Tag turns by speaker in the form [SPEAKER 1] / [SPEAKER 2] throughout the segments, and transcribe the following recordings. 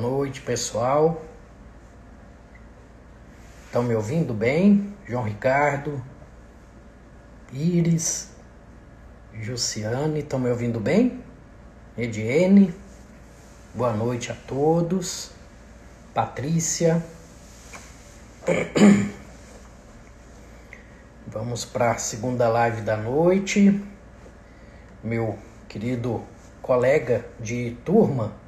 [SPEAKER 1] Noite, pessoal. Estão me ouvindo bem? João Ricardo, Iris, Jussiane, estão me ouvindo bem? Ediene, boa noite a todos. Patrícia. Vamos para a segunda live da noite. Meu querido colega de turma,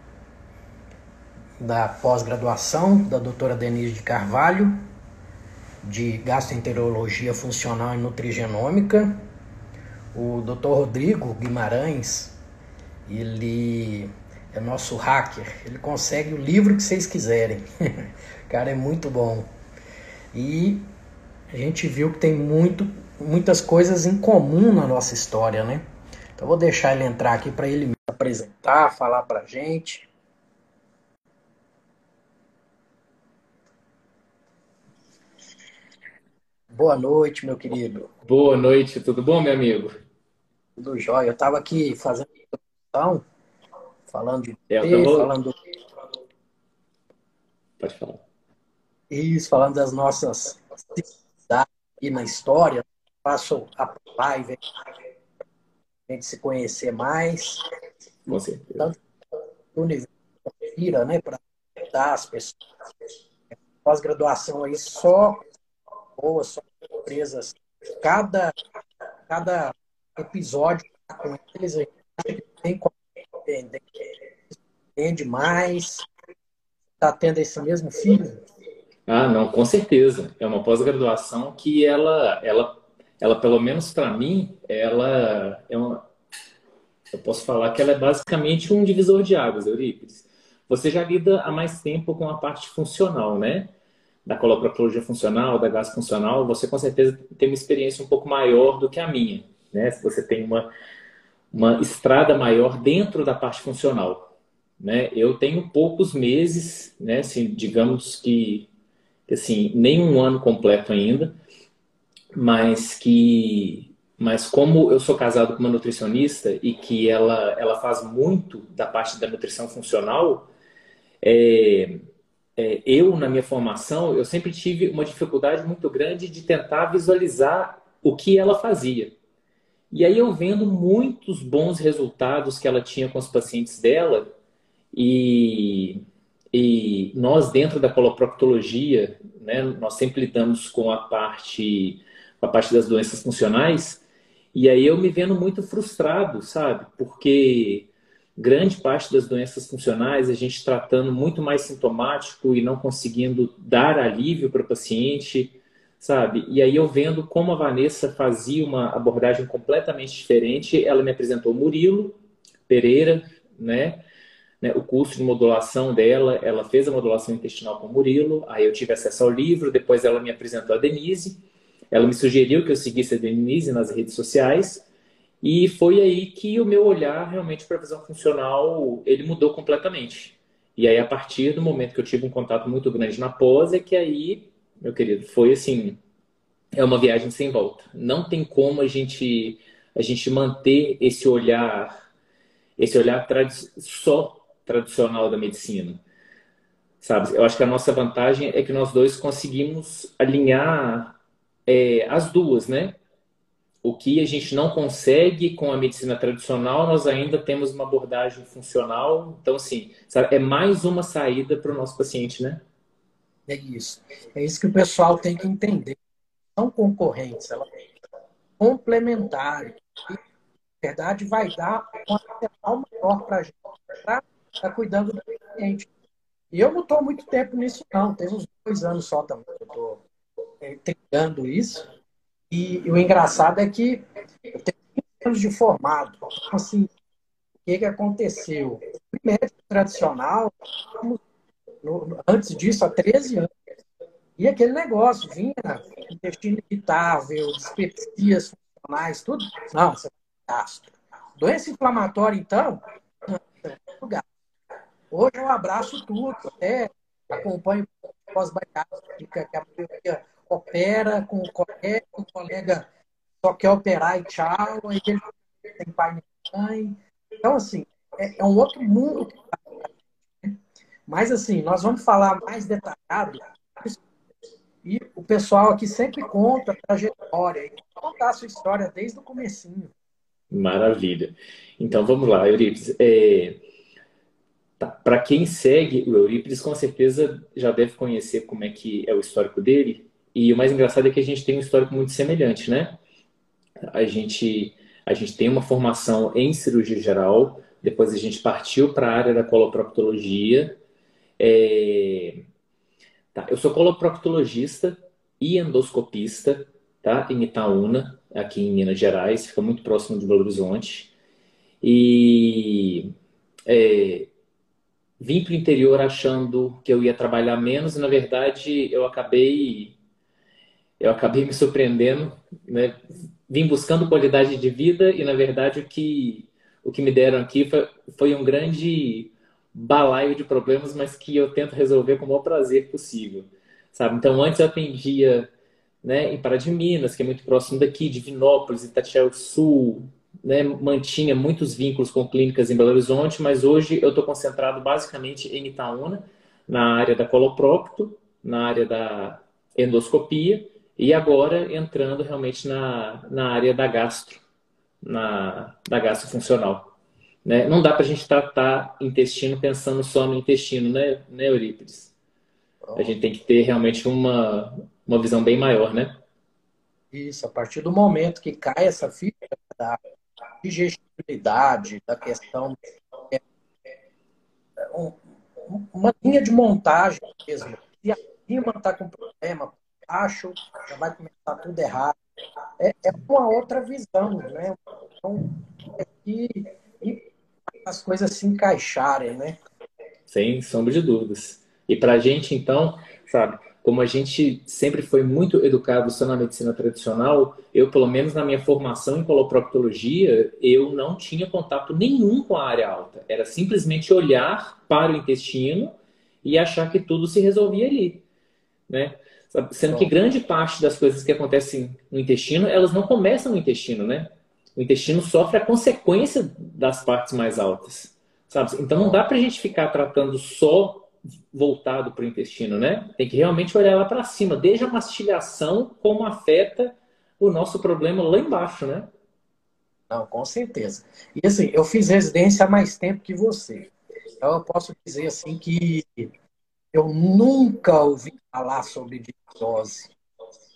[SPEAKER 1] da pós-graduação da doutora Denise de Carvalho, de gastroenterologia funcional e nutrigenômica. O doutor Rodrigo Guimarães, ele é nosso hacker, ele consegue o livro que vocês quiserem. cara é muito bom. E a gente viu que tem muito, muitas coisas em comum na nossa história, né? Então vou deixar ele entrar aqui para ele me apresentar, falar para gente. Boa noite, meu querido.
[SPEAKER 2] Boa noite, tudo bom, meu amigo?
[SPEAKER 1] Tudo jóia. Eu estava aqui fazendo introdução, falando de é, você, vou... falando.
[SPEAKER 2] Pode falar.
[SPEAKER 1] Isso, falando das nossas aqui na história. Passo a live a gente se conhecer mais.
[SPEAKER 2] Com certeza. Tanto
[SPEAKER 1] o universo vira, né, para dar as pessoas. Pós-graduação aí só boas, só surpresas. Cada, cada episódio tá com eles, a gente tem como entende mais. Está tendo esse mesmo filho?
[SPEAKER 2] Ah, não, com certeza. É uma pós-graduação que ela, ela, ela pelo menos para mim, ela é uma. Eu posso falar que ela é basicamente um divisor de águas, Eurípides. Você já lida há mais tempo com a parte funcional, né? Da coloproctologia funcional, da gás funcional, você com certeza tem uma experiência um pouco maior do que a minha, né? Se você tem uma, uma estrada maior dentro da parte funcional, né? Eu tenho poucos meses, né? Assim, digamos que, assim, nem um ano completo ainda, mas que mas como eu sou casado com uma nutricionista e que ela, ela faz muito da parte da nutrição funcional, é, é, eu, na minha formação, eu sempre tive uma dificuldade muito grande de tentar visualizar o que ela fazia. E aí eu vendo muitos bons resultados que ela tinha com os pacientes dela e, e nós dentro da coloproctologia, né, nós sempre lidamos com a parte a parte das doenças funcionais e aí eu me vendo muito frustrado, sabe? Porque grande parte das doenças funcionais, a gente tratando muito mais sintomático e não conseguindo dar alívio para o paciente, sabe? E aí eu vendo como a Vanessa fazia uma abordagem completamente diferente, ela me apresentou Murilo Pereira, né? né? O curso de modulação dela, ela fez a modulação intestinal com Murilo, aí eu tive acesso ao livro, depois ela me apresentou a Denise, ela me sugeriu que eu seguisse a Denise nas redes sociais, e foi aí que o meu olhar realmente para a visão funcional, ele mudou completamente. E aí, a partir do momento que eu tive um contato muito grande na pós, é que aí, meu querido, foi assim, é uma viagem sem volta. Não tem como a gente, a gente manter esse olhar, esse olhar só tradicional da medicina. Sabe? Eu acho que a nossa vantagem é que nós dois conseguimos alinhar é, as duas, né? O que a gente não consegue com a medicina tradicional, nós ainda temos uma abordagem funcional. Então, assim, sabe, é mais uma saída para o nosso paciente, né?
[SPEAKER 1] É isso. É isso que o pessoal tem que entender. São concorrentes, elas complementares. na verdade, vai dar um arsenal maior para a gente estar tá cuidando do paciente. E eu não estou muito tempo nisso, não. Tem uns dois anos só também que eu estou é, tentando isso. E, e, o engraçado é que eu tenho 20 anos de formado. Então, assim, o que, que aconteceu? O médico tradicional, antes disso, há 13 anos, e aquele negócio, vinha intestino irritável, dispepsias funcionais, tudo. Não, você é gastro. Doença inflamatória, então, gastro. Hoje eu abraço tudo, até acompanho pós-bariátrica, que a maioria opera com qualquer o colega só quer operar e tchau, aí ele tem pai e mãe. Então, assim, é, é um outro mundo. Né? Mas, assim, nós vamos falar mais detalhado. E o pessoal aqui sempre conta a trajetória. Contar a sua história desde o comecinho.
[SPEAKER 2] Maravilha. Então, vamos lá, Euripides. É... Tá. Para quem segue o Eurípides, com certeza já deve conhecer como é que é o histórico dele. E o mais engraçado é que a gente tem um histórico muito semelhante, né? A gente, a gente tem uma formação em cirurgia geral, depois a gente partiu para a área da coloproctologia. É... Tá, eu sou coloproctologista e endoscopista, tá? Em Itaúna, aqui em Minas Gerais, fica muito próximo de Belo Horizonte. E é, vim para o interior achando que eu ia trabalhar menos e na verdade eu acabei eu acabei me surpreendendo, né? Vim buscando qualidade de vida e, na verdade, o que, o que me deram aqui foi, foi um grande balaio de problemas, mas que eu tento resolver com o maior prazer possível, sabe? Então, antes eu atendia né, em Pará de Minas, que é muito próximo daqui, Divinópolis, Itatiaia Sul, né, mantinha muitos vínculos com clínicas em Belo Horizonte, mas hoje eu estou concentrado basicamente em Itaúna, na área da coloprócto, na área da endoscopia e agora entrando realmente na, na área da gastro, na, da gastro funcional. Né? Não dá para a gente tratar intestino pensando só no intestino, né, né Eurípides? A gente tem que ter realmente uma, uma visão bem maior, né?
[SPEAKER 1] Isso, a partir do momento que cai essa ficha da digestibilidade, da questão é, uma linha de montagem mesmo. Se a rima está com problema, acho, já vai começar tudo errado. É, é uma outra visão, né? Então, é que as coisas se encaixarem, né?
[SPEAKER 2] Sem sombra de dúvidas. E para a gente, então, sabe, como a gente sempre foi muito educado só na medicina tradicional, eu, pelo menos na minha formação em coloproctologia, eu não tinha contato nenhum com a área alta. Era simplesmente olhar para o intestino e achar que tudo se resolvia ali. Né? Sendo que grande parte das coisas que acontecem no intestino, elas não começam no intestino, né? O intestino sofre a consequência das partes mais altas, sabe? Então não dá para a gente ficar tratando só voltado para o intestino, né? Tem que realmente olhar lá para cima, desde a mastigação, como afeta o nosso problema lá embaixo, né?
[SPEAKER 1] Não, com certeza. E assim, eu fiz residência há mais tempo que você. Então eu posso dizer assim que eu nunca ouvi falar sobre diagnose.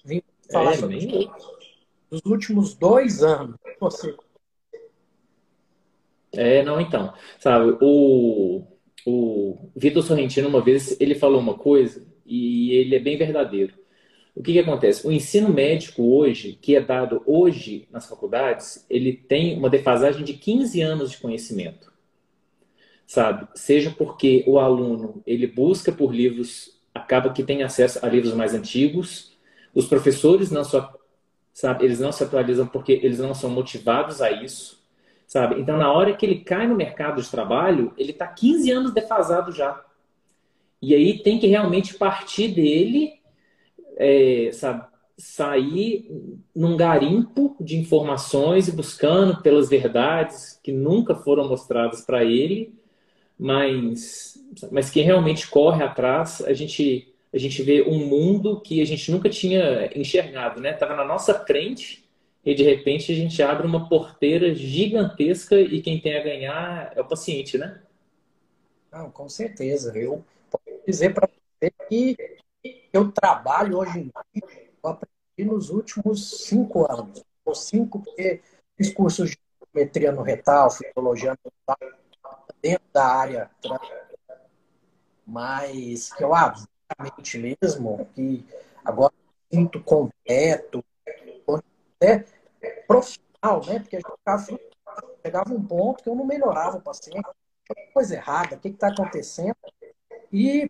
[SPEAKER 1] Vim falar é, sobre nem... dos últimos dois anos. Você.
[SPEAKER 2] É, não, então. Sabe, o, o Vitor Sorrentino, uma vez, ele falou uma coisa e ele é bem verdadeiro. O que, que acontece? O ensino médico hoje, que é dado hoje nas faculdades, ele tem uma defasagem de 15 anos de conhecimento sabe? Seja porque o aluno ele busca por livros, acaba que tem acesso a livros mais antigos, os professores não só, sabe, eles não se atualizam porque eles não são motivados a isso, sabe? Então, na hora que ele cai no mercado de trabalho, ele está 15 anos defasado já. E aí tem que realmente partir dele, é, sabe? Sair num garimpo de informações e buscando pelas verdades que nunca foram mostradas para ele mas, mas que realmente corre atrás, a gente, a gente vê um mundo que a gente nunca tinha enxergado, né? Tava na nossa frente e de repente a gente abre uma porteira gigantesca e quem tem a ganhar é o paciente, né?
[SPEAKER 1] Não, com certeza. Eu posso dizer para você que eu trabalho hoje em dia, eu aprendi nos últimos cinco anos. Ou cinco, porque fiz cursos de geometria no retal, fisiologia no retal, dentro da área mas que eu abertamente mesmo, que agora sinto completo, é profissional, né? Porque a gente ficava, pegava um ponto que eu não melhorava o paciente, coisa errada, o que está acontecendo? E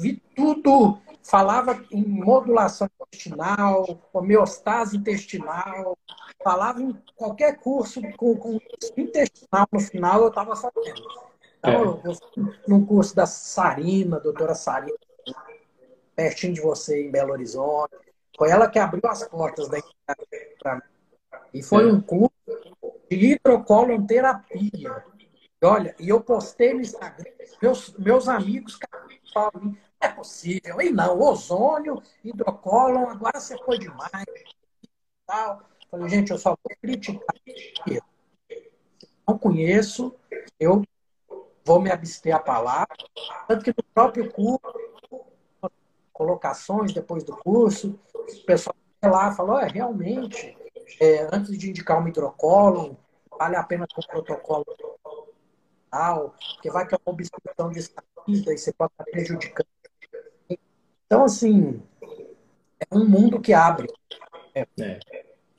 [SPEAKER 1] vi tudo, falava em modulação intestinal, homeostase intestinal, falava em qualquer curso com, com intestinal no final, eu estava fazendo. Então, é. eu, num curso da Sarina, doutora Sarina, pertinho de você, em Belo Horizonte. Foi ela que abriu as portas da para mim. E foi é. um curso de hidrocolonterapia. E olha, e eu postei no Instagram, meus, meus amigos falam, é possível. E não, ozônio, hidrocolon, agora você foi demais. Tal. Falei, gente, eu só vou criticar. Não conheço, eu vou me abster a palavra. Tanto que no próprio curso, colocações depois do curso, o pessoal lá falou, é, realmente, é, antes de indicar um hidrocolo, vale a pena com o protocolo tal, porque vai que é uma obstrução de saída e você pode estar prejudicando. Então, assim, é um mundo que abre.
[SPEAKER 2] É. É,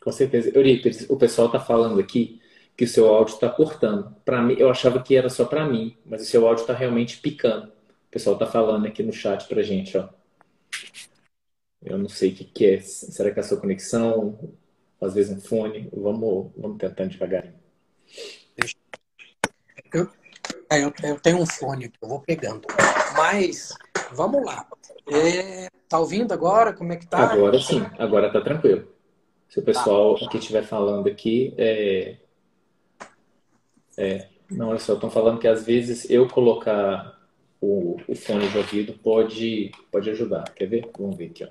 [SPEAKER 2] com certeza. Eurípides, o pessoal está falando aqui que o seu áudio está cortando. Para mim, eu achava que era só para mim, mas o seu áudio está realmente picando. O pessoal está falando aqui no chat para gente, ó. Eu não sei o que, que é. Será que é a sua conexão? Às vezes um fone? Vamos, vamos tentar devagarinho.
[SPEAKER 1] Eu, eu, eu, tenho um fone que eu vou pegando. Mas, vamos lá. É, tá ouvindo agora? Como é que tá?
[SPEAKER 2] Agora sim, agora tá tranquilo. Se o pessoal tá. que estiver falando aqui, é, é, não, olha só, estão falando que às vezes eu colocar o, o, fone de ouvido pode, pode ajudar. Quer ver? Vamos ver aqui, ó.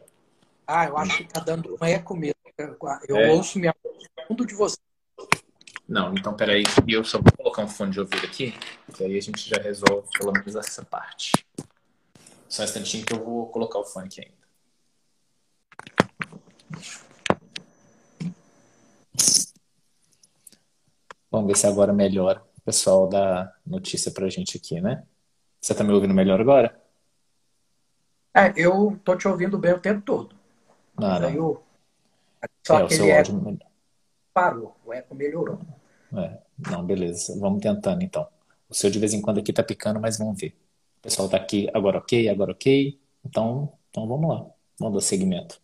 [SPEAKER 1] Ah, eu acho que está dando um eco mesmo. Eu é. ouço minha fundo de você.
[SPEAKER 2] Não, então peraí, eu só vou colocar um fone de ouvido aqui, que aí a gente já resolve pelo menos essa parte. Só um instantinho que eu vou colocar o fone aqui ainda. Vamos ver se agora melhora. O pessoal dá notícia pra gente aqui, né? Você tá me ouvindo melhor agora?
[SPEAKER 1] É, eu tô te ouvindo bem o tempo todo.
[SPEAKER 2] Não, não. Eu...
[SPEAKER 1] Só é, aquele eco parou, o eco melhorou.
[SPEAKER 2] É, não, beleza. Vamos tentando então. O seu de vez em quando aqui tá picando, mas vamos ver. O pessoal tá aqui, agora ok, agora ok. Então, então vamos lá. Vamos dar segmento.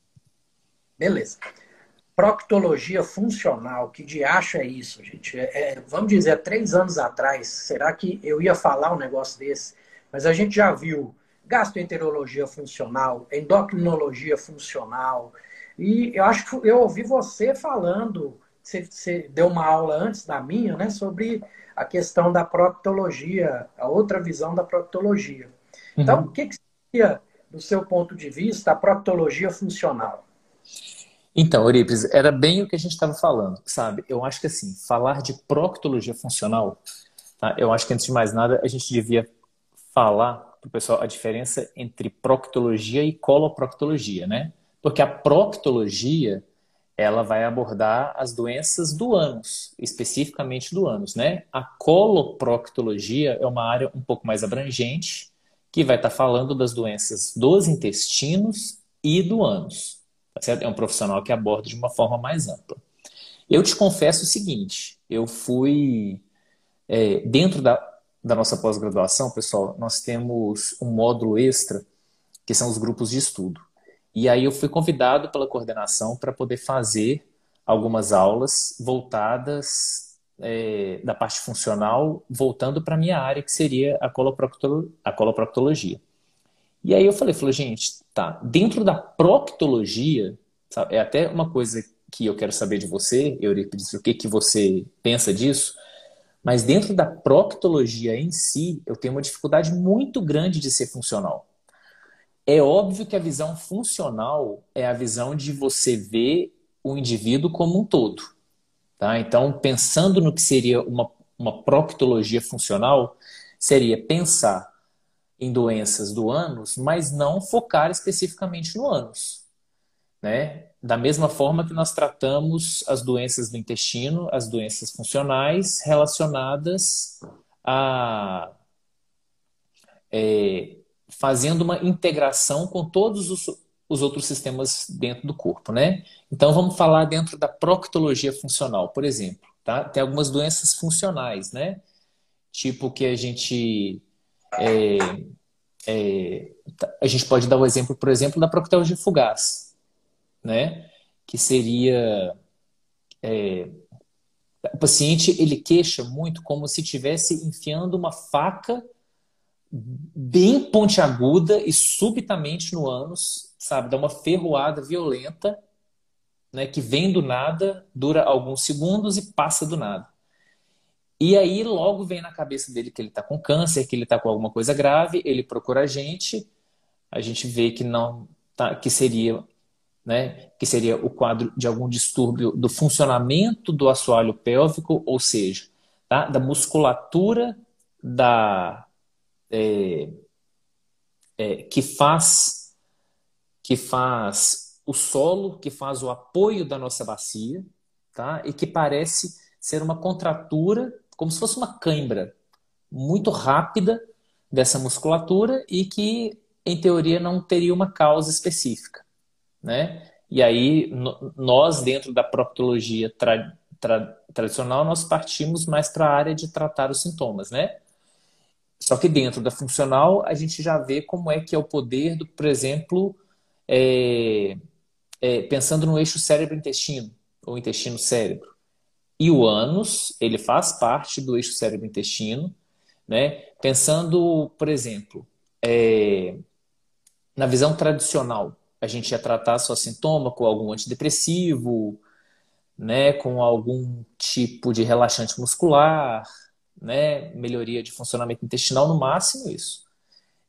[SPEAKER 1] Beleza. Proctologia funcional, que de acho é isso, gente? É, é, vamos dizer, há três anos atrás, será que eu ia falar um negócio desse? Mas a gente já viu gastroenterologia funcional, endocrinologia funcional. E eu acho que eu ouvi você falando, você, você deu uma aula antes da minha, né, sobre a questão da proctologia, a outra visão da proctologia. Então, uhum. o que, que seria, do seu ponto de vista, a proctologia funcional?
[SPEAKER 2] Então, Eurípides, era bem o que a gente estava falando, sabe? Eu acho que, assim, falar de proctologia funcional, tá? eu acho que, antes de mais nada, a gente devia falar para o pessoal a diferença entre proctologia e coloproctologia, né? Porque a proctologia ela vai abordar as doenças do ânus, especificamente do ânus, né? A coloproctologia é uma área um pouco mais abrangente, que vai estar tá falando das doenças dos intestinos e do ânus. Tá certo? É um profissional que aborda de uma forma mais ampla. Eu te confesso o seguinte: eu fui é, dentro da da nossa pós-graduação, pessoal, nós temos um módulo extra, que são os grupos de estudo. E aí eu fui convidado pela coordenação para poder fazer algumas aulas voltadas é, da parte funcional, voltando para a minha área, que seria a, coloproctolo a coloproctologia. E aí eu falei, falei, gente, tá, dentro da proctologia, sabe, é até uma coisa que eu quero saber de você, Eurípides, o que, que você pensa disso, mas dentro da proctologia em si, eu tenho uma dificuldade muito grande de ser funcional. É óbvio que a visão funcional é a visão de você ver o indivíduo como um todo. Tá? Então, pensando no que seria uma, uma proctologia funcional, seria pensar em doenças do ânus, mas não focar especificamente no ânus. Né? Da mesma forma que nós tratamos as doenças do intestino, as doenças funcionais relacionadas a. É, fazendo uma integração com todos os, os outros sistemas dentro do corpo, né? Então vamos falar dentro da proctologia funcional, por exemplo, tá? Tem algumas doenças funcionais, né? Tipo que a gente é, é, a gente pode dar o exemplo, por exemplo, da proctologia fugaz, né? Que seria é, o paciente ele queixa muito como se estivesse enfiando uma faca bem pontiaguda e subitamente no ânus, sabe, dá uma ferroada violenta, né, que vem do nada, dura alguns segundos e passa do nada. E aí logo vem na cabeça dele que ele está com câncer, que ele está com alguma coisa grave, ele procura a gente, a gente vê que não tá, que seria, né, que seria o quadro de algum distúrbio do funcionamento do assoalho pélvico, ou seja, tá, da musculatura da é, é, que faz que faz o solo, que faz o apoio da nossa bacia, tá? E que parece ser uma contratura, como se fosse uma cãibra muito rápida dessa musculatura e que, em teoria, não teria uma causa específica, né? E aí, nós, dentro da proctologia tra tra tradicional, nós partimos mais para a área de tratar os sintomas, né? Só que dentro da funcional, a gente já vê como é que é o poder do, por exemplo, é, é, pensando no eixo cérebro-intestino, ou intestino-cérebro. E o ânus, ele faz parte do eixo cérebro-intestino, né? Pensando, por exemplo, é, na visão tradicional, a gente ia tratar só sintoma com algum antidepressivo, né, com algum tipo de relaxante muscular, né, melhoria de funcionamento intestinal, no máximo isso.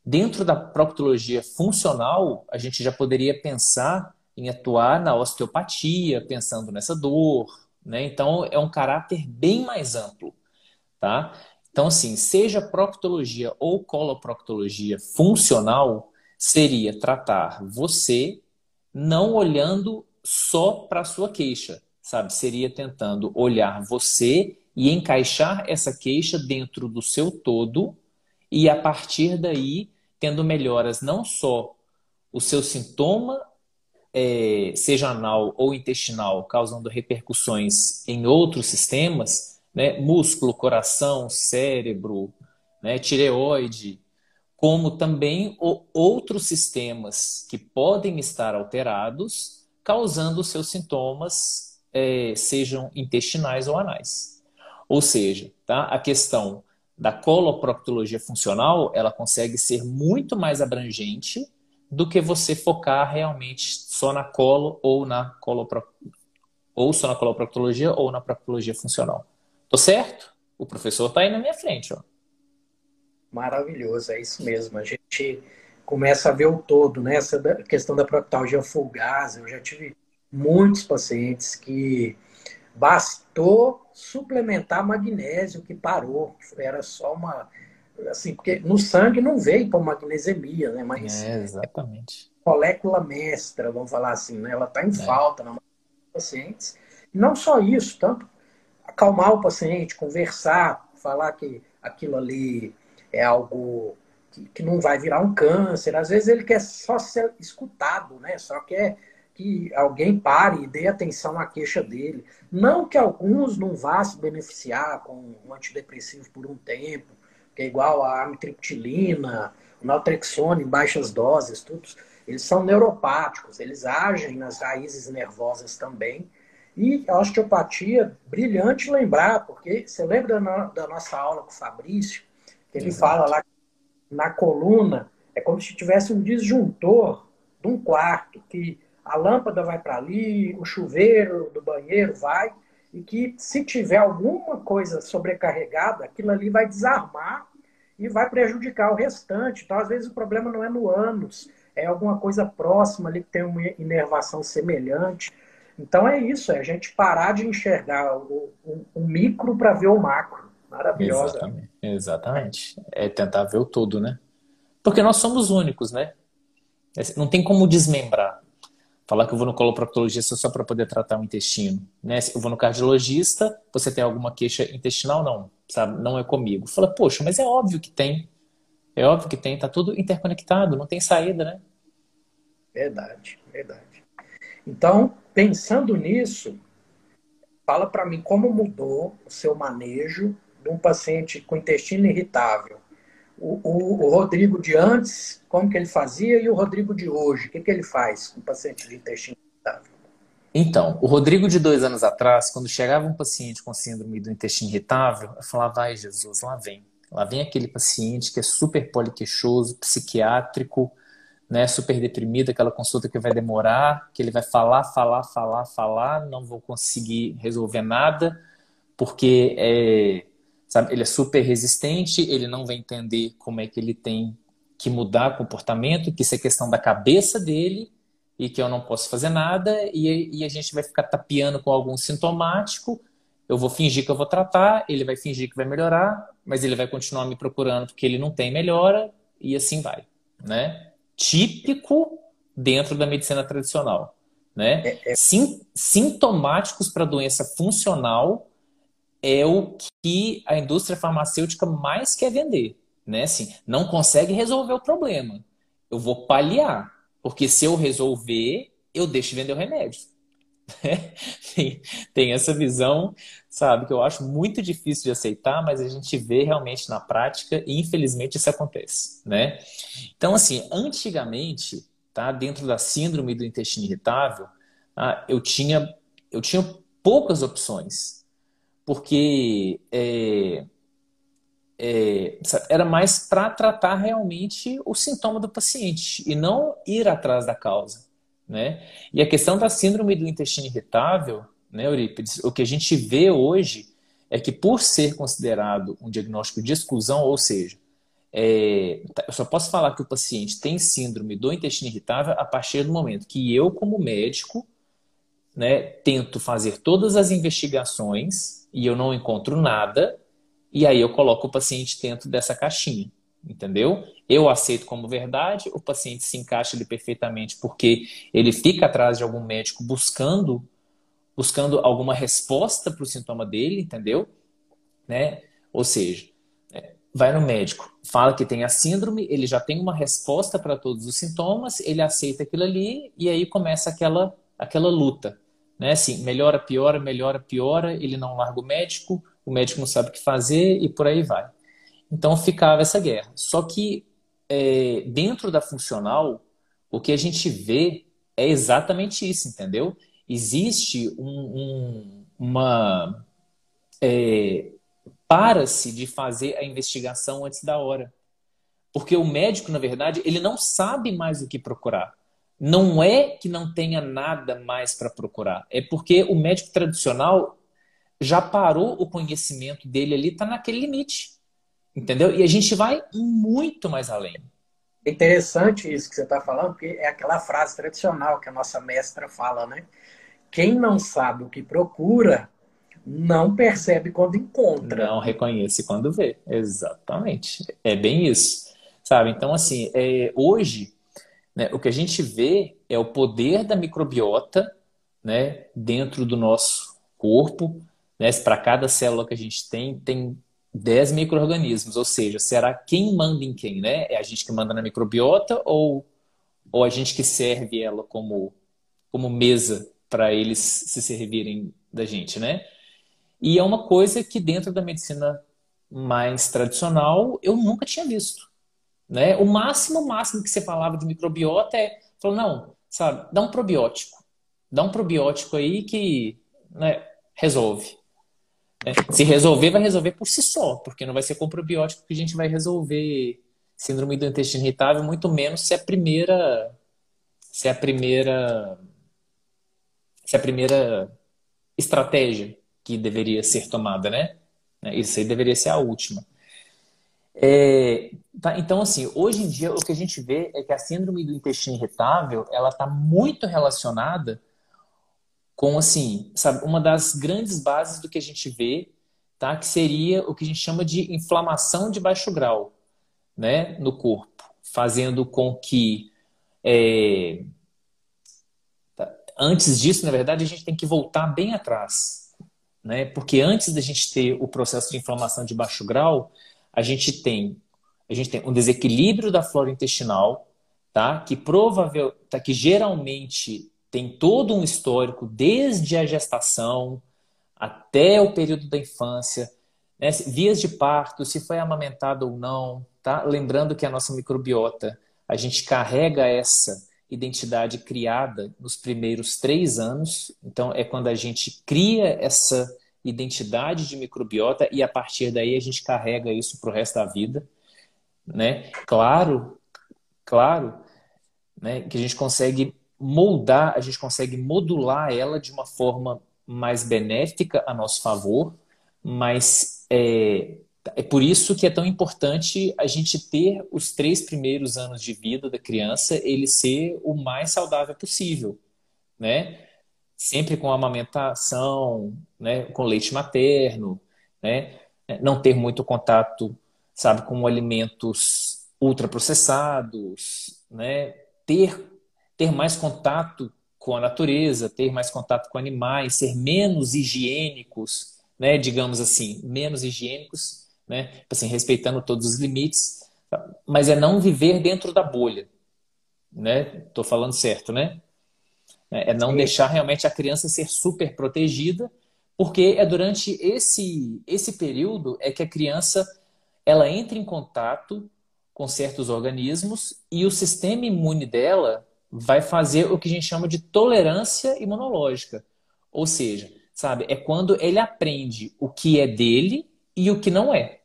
[SPEAKER 2] Dentro da proctologia funcional, a gente já poderia pensar em atuar na osteopatia, pensando nessa dor, né? Então é um caráter bem mais amplo, tá? Então assim, seja proctologia ou coloproctologia funcional, seria tratar você não olhando só para a sua queixa, sabe? Seria tentando olhar você e encaixar essa queixa dentro do seu todo e a partir daí tendo melhoras não só o seu sintoma, é, seja anal ou intestinal, causando repercussões em outros sistemas, né, músculo, coração, cérebro, né, tireoide, como também outros sistemas que podem estar alterados, causando seus sintomas, é, sejam intestinais ou anais. Ou seja, tá? a questão da coloproctologia funcional, ela consegue ser muito mais abrangente do que você focar realmente só na colo ou na colopro... ou só na coloproctologia ou na proctologia funcional. Tô certo? O professor está aí na minha frente, ó.
[SPEAKER 1] Maravilhoso, é isso mesmo. A gente começa a ver o todo, né? Essa questão da proctologia fugaz, eu já tive muitos pacientes que bastou suplementar magnésio que parou, era só uma assim, porque no sangue não veio para magnesemia, né, mas
[SPEAKER 2] é, exatamente.
[SPEAKER 1] molécula mestra, vamos falar assim, né? Ela está em é. falta na pacientes. E não só isso, tanto acalmar o paciente, conversar, falar que aquilo ali é algo que, que não vai virar um câncer. Às vezes ele quer só ser escutado, né? Só quer que alguém pare e dê atenção à queixa dele. Não que alguns não vá se beneficiar com um antidepressivo por um tempo, que é igual a amitriptilina, o naltrexone em baixas doses, tudo. Eles são neuropáticos, eles agem nas raízes nervosas também. E a osteopatia, brilhante lembrar, porque você lembra da, da nossa aula com o Fabrício, que ele Exato. fala lá na coluna, é como se tivesse um disjuntor de um quarto, que a lâmpada vai para ali, o chuveiro do banheiro vai, e que se tiver alguma coisa sobrecarregada, aquilo ali vai desarmar e vai prejudicar o restante. Então, às vezes, o problema não é no ânus, é alguma coisa próxima ali que tem uma inervação semelhante. Então é isso, é a gente parar de enxergar o, o, o micro para ver o macro. Maravilhosa.
[SPEAKER 2] Exatamente. Exatamente. É tentar ver o todo, né? Porque nós somos únicos, né? É, não tem como desmembrar. Falar que eu vou no coloproctologista só para poder tratar o intestino. Né? Eu vou no cardiologista, você tem alguma queixa intestinal? Não, sabe? Não é comigo. Fala, poxa, mas é óbvio que tem. É óbvio que tem, tá tudo interconectado, não tem saída, né?
[SPEAKER 1] Verdade, verdade. Então, pensando nisso, fala para mim como mudou o seu manejo de um paciente com intestino irritável. O, o, o, Rodrigo de antes, como que ele fazia, e o Rodrigo de hoje, o que, que ele faz com paciente de intestino irritável?
[SPEAKER 2] Então, o Rodrigo de dois anos atrás, quando chegava um paciente com síndrome do intestino irritável, eu falava, vai Jesus, lá vem. Lá vem aquele paciente que é super poliqueixoso, psiquiátrico, né, super deprimido, aquela consulta que vai demorar, que ele vai falar, falar, falar, falar, não vou conseguir resolver nada, porque é, sabe? Ele é super resistente, ele não vai entender como é que ele tem que mudar comportamento, que isso é questão da cabeça dele e que eu não posso fazer nada e, e a gente vai ficar tapeando com algum sintomático. Eu vou fingir que eu vou tratar, ele vai fingir que vai melhorar, mas ele vai continuar me procurando porque ele não tem melhora e assim vai, né? Típico dentro da medicina tradicional, né? É, é... Sim, sintomáticos para doença funcional é o que a indústria farmacêutica mais quer vender. Né? Assim, não consegue resolver o problema. Eu vou paliar. Porque se eu resolver, eu deixo de vender o remédio. tem, essa visão, sabe, que eu acho muito difícil de aceitar, mas a gente vê realmente na prática e infelizmente isso acontece, né? Então, assim, antigamente, tá, dentro da síndrome do intestino irritável, ah, eu tinha eu tinha poucas opções, porque é, é, era mais para tratar realmente o sintoma do paciente e não ir atrás da causa. Né? E a questão da síndrome do intestino irritável, né, Eurípides, o que a gente vê hoje é que, por ser considerado um diagnóstico de exclusão, ou seja, é, eu só posso falar que o paciente tem síndrome do intestino irritável a partir do momento que eu, como médico, né, tento fazer todas as investigações e eu não encontro nada, e aí eu coloco o paciente dentro dessa caixinha, entendeu? Eu aceito como verdade, o paciente se encaixa ali perfeitamente porque ele fica atrás de algum médico buscando buscando alguma resposta para o sintoma dele, entendeu? Né? Ou seja, é, vai no médico, fala que tem a síndrome, ele já tem uma resposta para todos os sintomas, ele aceita aquilo ali e aí começa aquela aquela luta né? Assim, melhora, piora, melhora, piora, ele não larga o médico, o médico não sabe o que fazer e por aí vai. Então ficava essa guerra. Só que é, dentro da funcional, o que a gente vê é exatamente isso, entendeu? Existe um, um, uma. É, para-se de fazer a investigação antes da hora. Porque o médico, na verdade, ele não sabe mais o que procurar não é que não tenha nada mais para procurar, é porque o médico tradicional já parou o conhecimento dele ali, está naquele limite. Entendeu? E a gente vai muito mais além.
[SPEAKER 1] É interessante isso que você está falando, porque é aquela frase tradicional que a nossa mestra fala, né? Quem não sabe o que procura, não percebe quando encontra.
[SPEAKER 2] Não reconhece quando vê. Exatamente. É bem isso. Sabe? Então, assim, é, hoje né? O que a gente vê é o poder da microbiota né, dentro do nosso corpo. Né? Para cada célula que a gente tem, tem 10 micro-organismos. Ou seja, será quem manda em quem? Né? É a gente que manda na microbiota ou, ou a gente que serve ela como, como mesa para eles se servirem da gente, né? E é uma coisa que dentro da medicina mais tradicional eu nunca tinha visto. Né? O máximo, o máximo que você falava de microbiota é, falou, não, sabe, dá um probiótico. Dá um probiótico aí que né, resolve. Né? Se resolver, vai resolver por si só, porque não vai ser com probiótico que a gente vai resolver síndrome do intestino irritável, muito menos se é a primeira se é a primeira se é a primeira estratégia que deveria ser tomada, né? Isso aí deveria ser a última. É, tá, então, assim, hoje em dia o que a gente vê é que a síndrome do intestino irritável ela está muito relacionada com assim, sabe, uma das grandes bases do que a gente vê, tá? Que seria o que a gente chama de inflamação de baixo grau, né, no corpo, fazendo com que é... antes disso, na verdade, a gente tem que voltar bem atrás, né? Porque antes da gente ter o processo de inflamação de baixo grau, a gente tem a gente tem um desequilíbrio da flora intestinal, tá? Que provável, tá? Que geralmente tem todo um histórico desde a gestação até o período da infância, né? vias de parto, se foi amamentado ou não, tá? Lembrando que a nossa microbiota, a gente carrega essa identidade criada nos primeiros três anos, então é quando a gente cria essa identidade de microbiota e a partir daí a gente carrega isso para o resto da vida, né? Claro, claro, né? Que a gente consegue moldar, a gente consegue modular ela de uma forma mais benéfica a nosso favor, mas é, é por isso que é tão importante a gente ter os três primeiros anos de vida da criança, ele ser o mais saudável possível, né? Sempre com amamentação, né? com leite materno, né? Não ter muito contato, sabe, com alimentos ultraprocessados, né? Ter ter mais contato com a natureza, ter mais contato com animais, ser menos higiênicos, né, digamos assim, menos higiênicos, né, assim, respeitando todos os limites, mas é não viver dentro da bolha, né? Tô falando certo, né? É não Sim. deixar realmente a criança ser super protegida, porque é durante esse esse período é que a criança ela entra em contato com certos organismos e o sistema imune dela vai fazer o que a gente chama de tolerância imunológica. Ou seja, sabe, é quando ele aprende o que é dele e o que não é.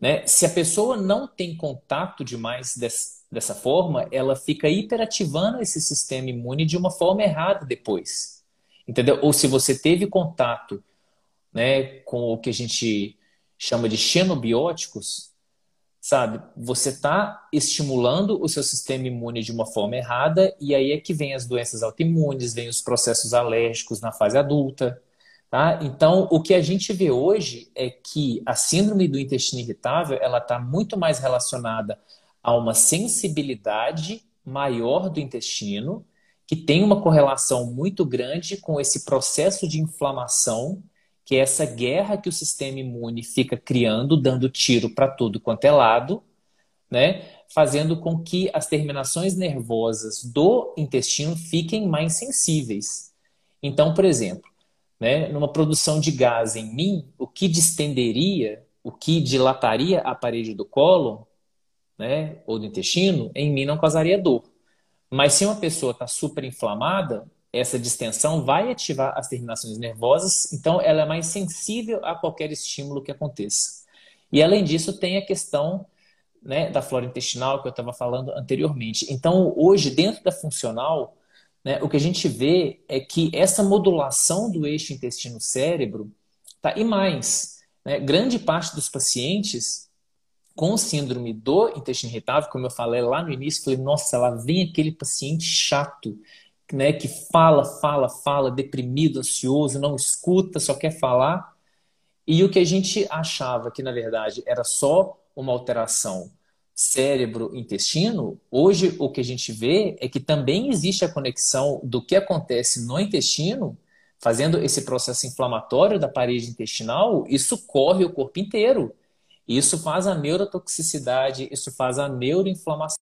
[SPEAKER 2] Né? Se a pessoa não tem contato demais dessa, dessa forma, ela fica hiperativando esse sistema imune de uma forma errada depois. Entendeu? Ou se você teve contato né, com o que a gente chama de xenobióticos, sabe? Você está estimulando o seu sistema imune de uma forma errada e aí é que vem as doenças autoimunes, vem os processos alérgicos na fase adulta, tá? Então, o que a gente vê hoje é que a síndrome do intestino irritável, ela está muito mais relacionada a uma sensibilidade maior do intestino, que tem uma correlação muito grande com esse processo de inflamação que é essa guerra que o sistema imune fica criando, dando tiro para tudo quanto é lado, né? fazendo com que as terminações nervosas do intestino fiquem mais sensíveis. Então, por exemplo, né, numa produção de gás em mim, o que distenderia, o que dilataria a parede do cólon, né, ou do intestino, em mim não causaria dor. Mas se uma pessoa está super inflamada, essa distensão vai ativar as terminações nervosas, então ela é mais sensível a qualquer estímulo que aconteça. E além disso, tem a questão né, da flora intestinal que eu estava falando anteriormente. Então, hoje, dentro da funcional, né, o que a gente vê é que essa modulação do eixo intestino-cérebro, tá, e mais, né, grande parte dos pacientes com síndrome do intestino irritável, como eu falei lá no início, falei, nossa, lá vem aquele paciente chato né, que fala, fala, fala, deprimido, ansioso, não escuta, só quer falar. E o que a gente achava que, na verdade, era só uma alteração cérebro-intestino, hoje o que a gente vê é que também existe a conexão do que acontece no intestino, fazendo esse processo inflamatório da parede intestinal, isso corre o corpo inteiro. Isso faz a neurotoxicidade, isso faz a neuroinflamação.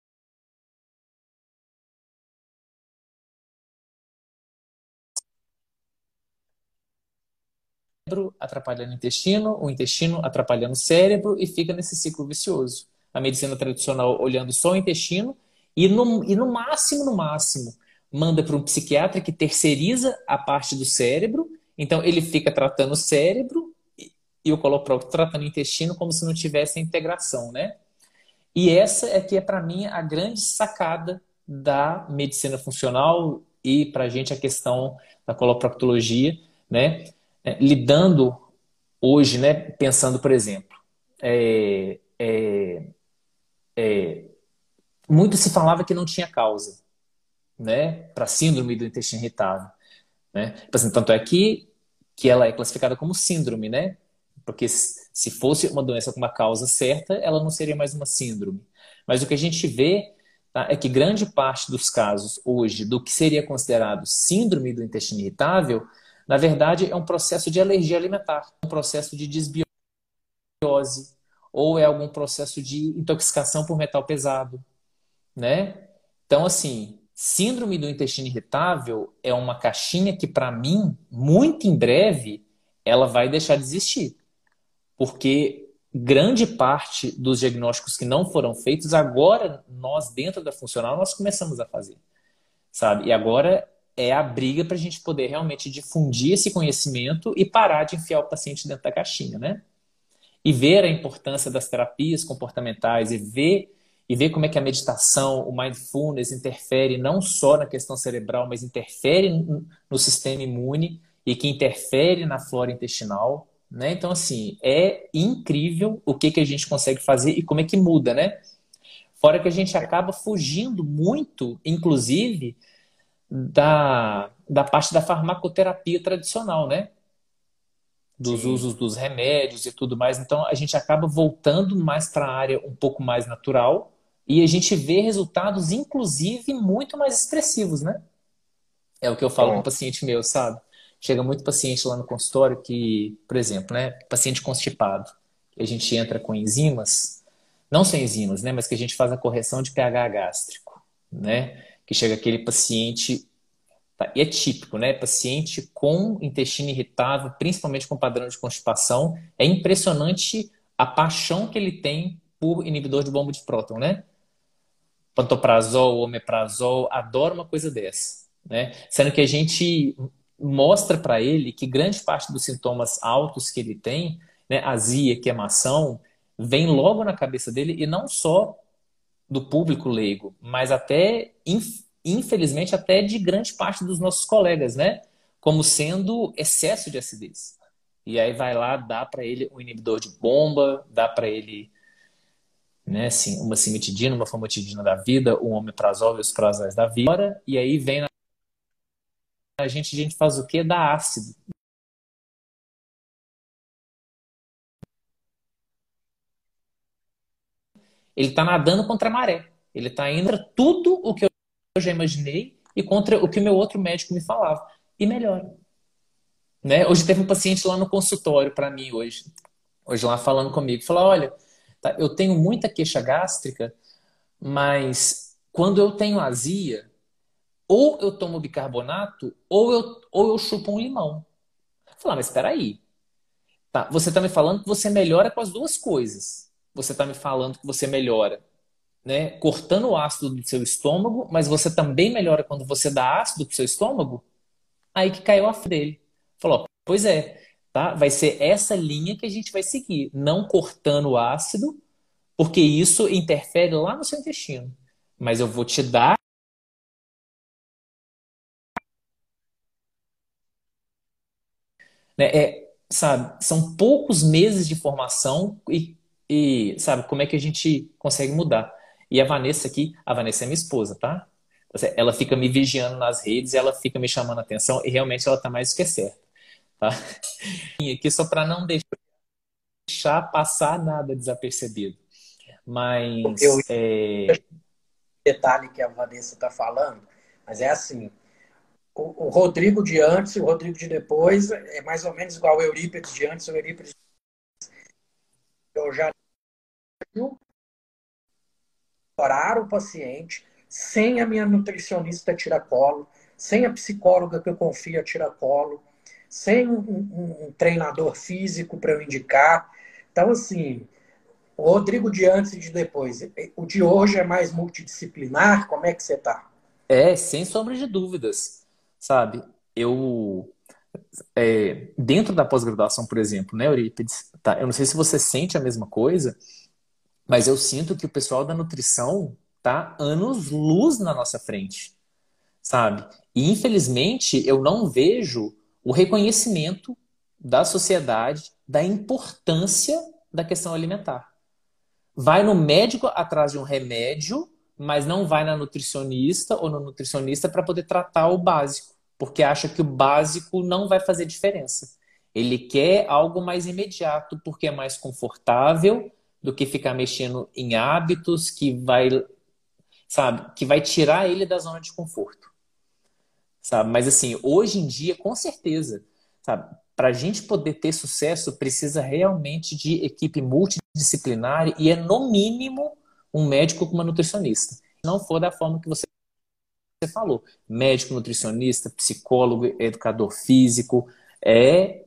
[SPEAKER 2] atrapalhando o intestino, o intestino atrapalhando o cérebro e fica nesse ciclo vicioso. A medicina tradicional olhando só o intestino e no, e no máximo, no máximo, manda para um psiquiatra que terceiriza a parte do cérebro, então ele fica tratando o cérebro e, o coloprocto tratando o intestino como se não tivesse a integração, né? E essa é que é para mim a grande sacada da medicina funcional e para a gente a questão da coloproctologia, né? é, lidando hoje, né, pensando, por exemplo, é, é, é, muito se falava que não tinha causa, né, para síndrome do intestino irritável. Né? Tanto é que, que ela é classificada como síndrome, né? Porque se fosse uma doença com uma causa certa, ela não seria mais uma síndrome. Mas o que a gente vê tá, é que grande parte dos casos hoje do que seria considerado síndrome do intestino irritável, na verdade é um processo de alergia alimentar, um processo de desbiose, ou é algum processo de intoxicação por metal pesado, né? Então, assim, síndrome do intestino irritável é uma caixinha que, para mim, muito em breve, ela vai deixar de existir. Porque grande parte dos diagnósticos que não foram feitos, agora nós, dentro da funcional, nós começamos a fazer. Sabe? E agora é a briga para a gente poder realmente difundir esse conhecimento e parar de enfiar o paciente dentro da caixinha, né? E ver a importância das terapias comportamentais e ver e ver como é que a meditação, o mindfulness interfere não só na questão cerebral, mas interfere no sistema imune e que interfere na flora intestinal, né? Então, assim, é incrível o que, que a gente consegue fazer e como é que muda, né? Fora que a gente acaba fugindo muito, inclusive, da, da parte da farmacoterapia tradicional, né? Dos Sim. usos dos remédios e tudo mais. Então, a gente acaba voltando mais para a área um pouco mais natural e a gente vê resultados, inclusive, muito mais expressivos, né? É o que eu falo é. com o paciente meu, sabe? Chega muito paciente lá no consultório que, por exemplo, né, paciente constipado, a gente entra com enzimas, não sem enzimas, né, mas que a gente faz a correção de pH gástrico, né? Que chega aquele paciente Tá? E é típico, né? Paciente com intestino irritável, principalmente com padrão de constipação, é impressionante a paixão que ele tem por inibidor de bomba de próton, né? Pantoprazol, omeprazol, adora uma coisa dessa, né? Sendo que a gente mostra para ele que grande parte dos sintomas altos que ele tem, né, azia, queimação, vem logo na cabeça dele e não só do público leigo, mas até infelizmente até de grande parte dos nossos colegas, né? Como sendo excesso de acidez. E aí vai lá, dá para ele um inibidor de bomba, dá para ele né, assim, uma cimetidina, uma famotidina da vida, um omeprazol e os prazóis da vida. E aí vem na a gente, a gente faz o quê? Dá ácido. Ele está nadando contra a maré. Ele está indo contra tudo o que eu já imaginei e contra o que o meu outro médico me falava. E melhora. Né? Hoje teve um paciente lá no consultório para mim hoje, hoje lá falando comigo, falou: olha, tá, eu tenho muita queixa gástrica, mas quando eu tenho azia, ou eu tomo bicarbonato, ou eu, ou eu chupo um limão. Falar, mas espera aí. Tá, você está me falando que você melhora com as duas coisas. Você está me falando que você melhora né, cortando o ácido do seu estômago, mas você também melhora quando você dá ácido pro seu estômago? Aí que caiu a dele. Falou, pois é, tá? Vai ser essa linha que a gente vai seguir, não cortando o ácido, porque isso interfere lá no seu intestino. Mas eu vou te dar né, é, sabe, são poucos meses de formação e, e, sabe, como é que a gente consegue mudar? E a Vanessa aqui, a Vanessa é minha esposa, tá? Ela fica me vigiando nas redes, ela fica me chamando a atenção e realmente ela tá mais do que certa, tá? E aqui só para não deixar passar nada desapercebido. Mas eu, é...
[SPEAKER 1] detalhe que a Vanessa está falando, mas é assim, o, o, Rodrigo de antes e o Rodrigo de depois é mais ou menos igual o Eurípides de antes e o Eurípides de eu já orar o paciente sem a minha nutricionista tiracolo, sem a psicóloga que eu confio a tiracolo, sem um, um, um treinador físico para eu indicar. Então, assim, o Rodrigo de antes e de depois, o de hoje é mais multidisciplinar? Como é que você está?
[SPEAKER 2] É, sem sombra de dúvidas, sabe? Eu, é, dentro da pós-graduação, por exemplo, né, Eurípides, tá? eu não sei se você sente a mesma coisa, mas eu sinto que o pessoal da nutrição tá anos luz na nossa frente, sabe? E infelizmente eu não vejo o reconhecimento da sociedade da importância da questão alimentar. Vai no médico atrás de um remédio, mas não vai na nutricionista ou no nutricionista para poder tratar o básico, porque acha que o básico não vai fazer diferença. Ele quer algo mais imediato, porque é mais confortável do que ficar mexendo em hábitos que vai, sabe, que vai tirar ele da zona de conforto. Sabe? Mas assim, hoje em dia, com certeza, sabe, para a gente poder ter sucesso, precisa realmente de equipe multidisciplinar e é no mínimo um médico com uma nutricionista. Se não for da forma que você falou, médico, nutricionista, psicólogo, educador físico, é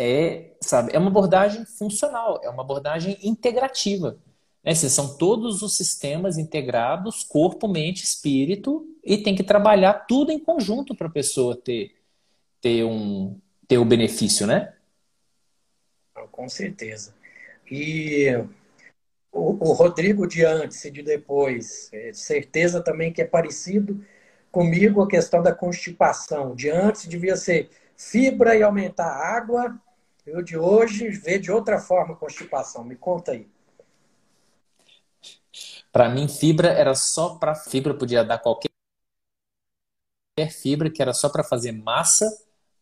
[SPEAKER 2] é, sabe, é uma abordagem funcional, é uma abordagem integrativa. Né? São todos os sistemas integrados, corpo, mente, espírito, e tem que trabalhar tudo em conjunto para a pessoa ter, ter, um, ter o benefício, né?
[SPEAKER 1] Com certeza. E o, o Rodrigo de antes e de depois, é, certeza também que é parecido comigo a questão da constipação. De antes devia ser fibra e aumentar a água, eu de hoje vê de outra forma a constipação. Me conta aí.
[SPEAKER 2] Para mim, fibra era só para fibra, podia dar qualquer fibra, que era só para fazer massa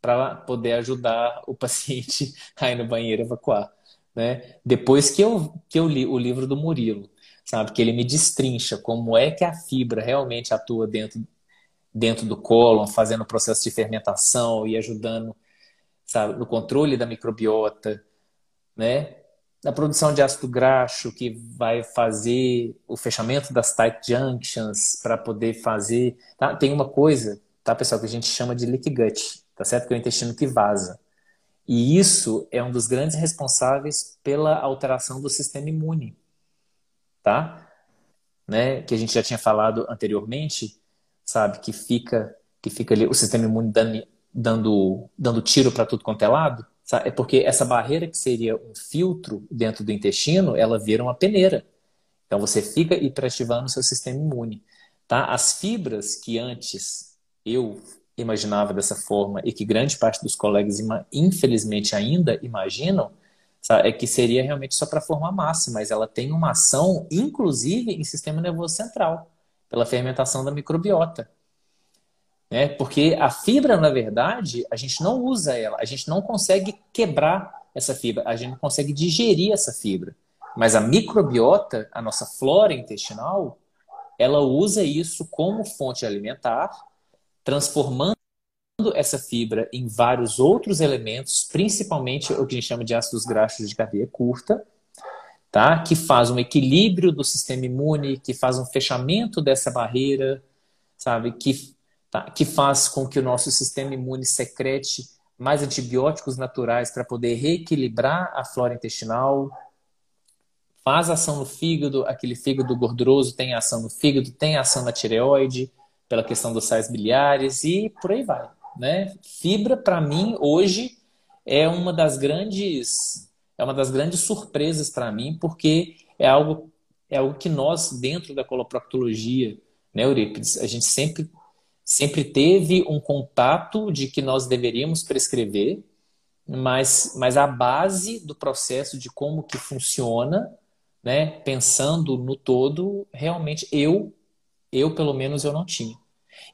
[SPEAKER 2] para poder ajudar o paciente a ir no banheiro evacuar. Né? Depois que eu, que eu li o livro do Murilo, sabe, que ele me destrincha como é que a fibra realmente atua dentro, dentro do cólon, fazendo o processo de fermentação e ajudando sabe, no controle da microbiota, né? Na produção de ácido graxo, que vai fazer o fechamento das tight junctions para poder fazer. Tá? Tem uma coisa, tá, pessoal, que a gente chama de leak gut, tá certo? Que é o intestino que vaza. E isso é um dos grandes responsáveis pela alteração do sistema imune, tá? Né? Que a gente já tinha falado anteriormente, sabe? Que fica, que fica ali o sistema imune dando, dando, dando tiro para tudo quanto é lado, sabe? é porque essa barreira que seria um filtro dentro do intestino, ela vira uma peneira. Então você fica hiperativando o seu sistema imune. Tá? As fibras que antes eu imaginava dessa forma e que grande parte dos colegas infelizmente ainda imaginam, sabe? é que seria realmente só para formar massa, mas ela tem uma ação inclusive em sistema nervoso central, pela fermentação da microbiota. Né? Porque a fibra, na verdade, a gente não usa ela, a gente não consegue quebrar essa fibra, a gente não consegue digerir essa fibra. Mas a microbiota, a nossa flora intestinal, ela usa isso como fonte alimentar, transformando essa fibra em vários outros elementos, principalmente o que a gente chama de ácidos graxos de cadeia curta, tá? que faz um equilíbrio do sistema imune, que faz um fechamento dessa barreira, sabe? Que tá? que faz com que o nosso sistema imune secrete mais antibióticos naturais para poder reequilibrar a flora intestinal, faz ação no fígado, aquele fígado gorduroso tem ação no fígado, tem ação na tireoide, pela questão dos sais biliares e por aí vai. Né? Fibra, para mim, hoje é uma das grandes é uma das grandes surpresas para mim, porque é algo é algo que nós dentro da coloproctologia, né, Eurípides, a gente sempre sempre teve um contato de que nós deveríamos prescrever, mas, mas a base do processo de como que funciona, né, pensando no todo, realmente eu, eu pelo menos eu não tinha.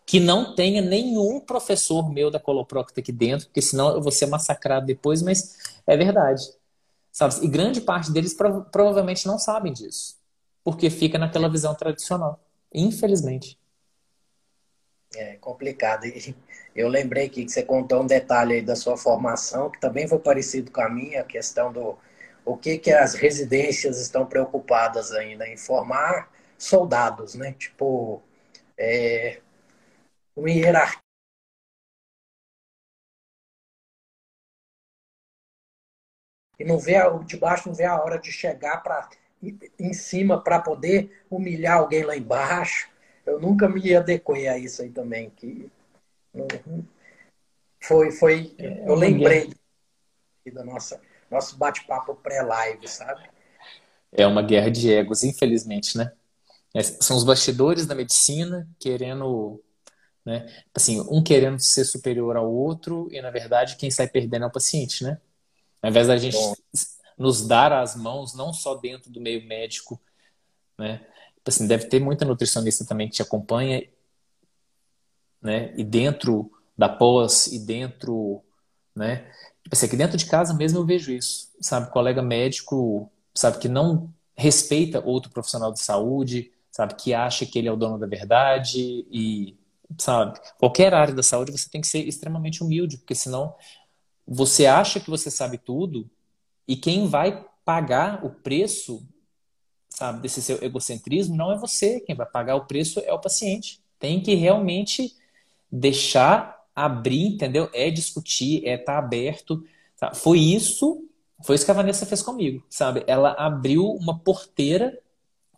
[SPEAKER 2] Que não tenha nenhum professor meu da Coloprocta aqui dentro, porque senão eu vou ser massacrado depois, mas é verdade. Sabe? E grande parte deles prov provavelmente não sabem disso, porque fica naquela visão tradicional, infelizmente.
[SPEAKER 1] É complicado. Eu lembrei que você contou um detalhe aí da sua formação, que também foi parecido com a minha, a questão do o que, que as residências estão preocupadas ainda em formar soldados, né? Tipo, é, uma hierarquia. E não vê o de baixo não vê a hora de chegar para em cima para poder humilhar alguém lá embaixo eu nunca me adequei a isso aí também. Que foi, foi, eu lembrei da nossa nosso bate-papo pré-live, sabe?
[SPEAKER 2] É uma guerra de egos, infelizmente, né? São os bastidores da medicina querendo, né? Assim, um querendo ser superior ao outro e na verdade quem sai perdendo é o paciente, né? Ao invés da gente Bom. nos dar as mãos, não só dentro do meio médico, né? assim, deve ter muita nutricionista também que te acompanha, né? E dentro da pós e dentro, né? Tipo assim, aqui dentro de casa mesmo eu vejo isso, sabe? Colega médico, sabe, que não respeita outro profissional de saúde, sabe, que acha que ele é o dono da verdade e, sabe, qualquer área da saúde você tem que ser extremamente humilde, porque senão você acha que você sabe tudo e quem vai pagar o preço, sabe, desse seu egocentrismo não é você, quem vai pagar o preço é o paciente. Tem que realmente deixar abrir, entendeu? É discutir, é estar tá aberto. Tá? Foi isso, foi isso que a Vanessa fez comigo, sabe? Ela abriu uma porteira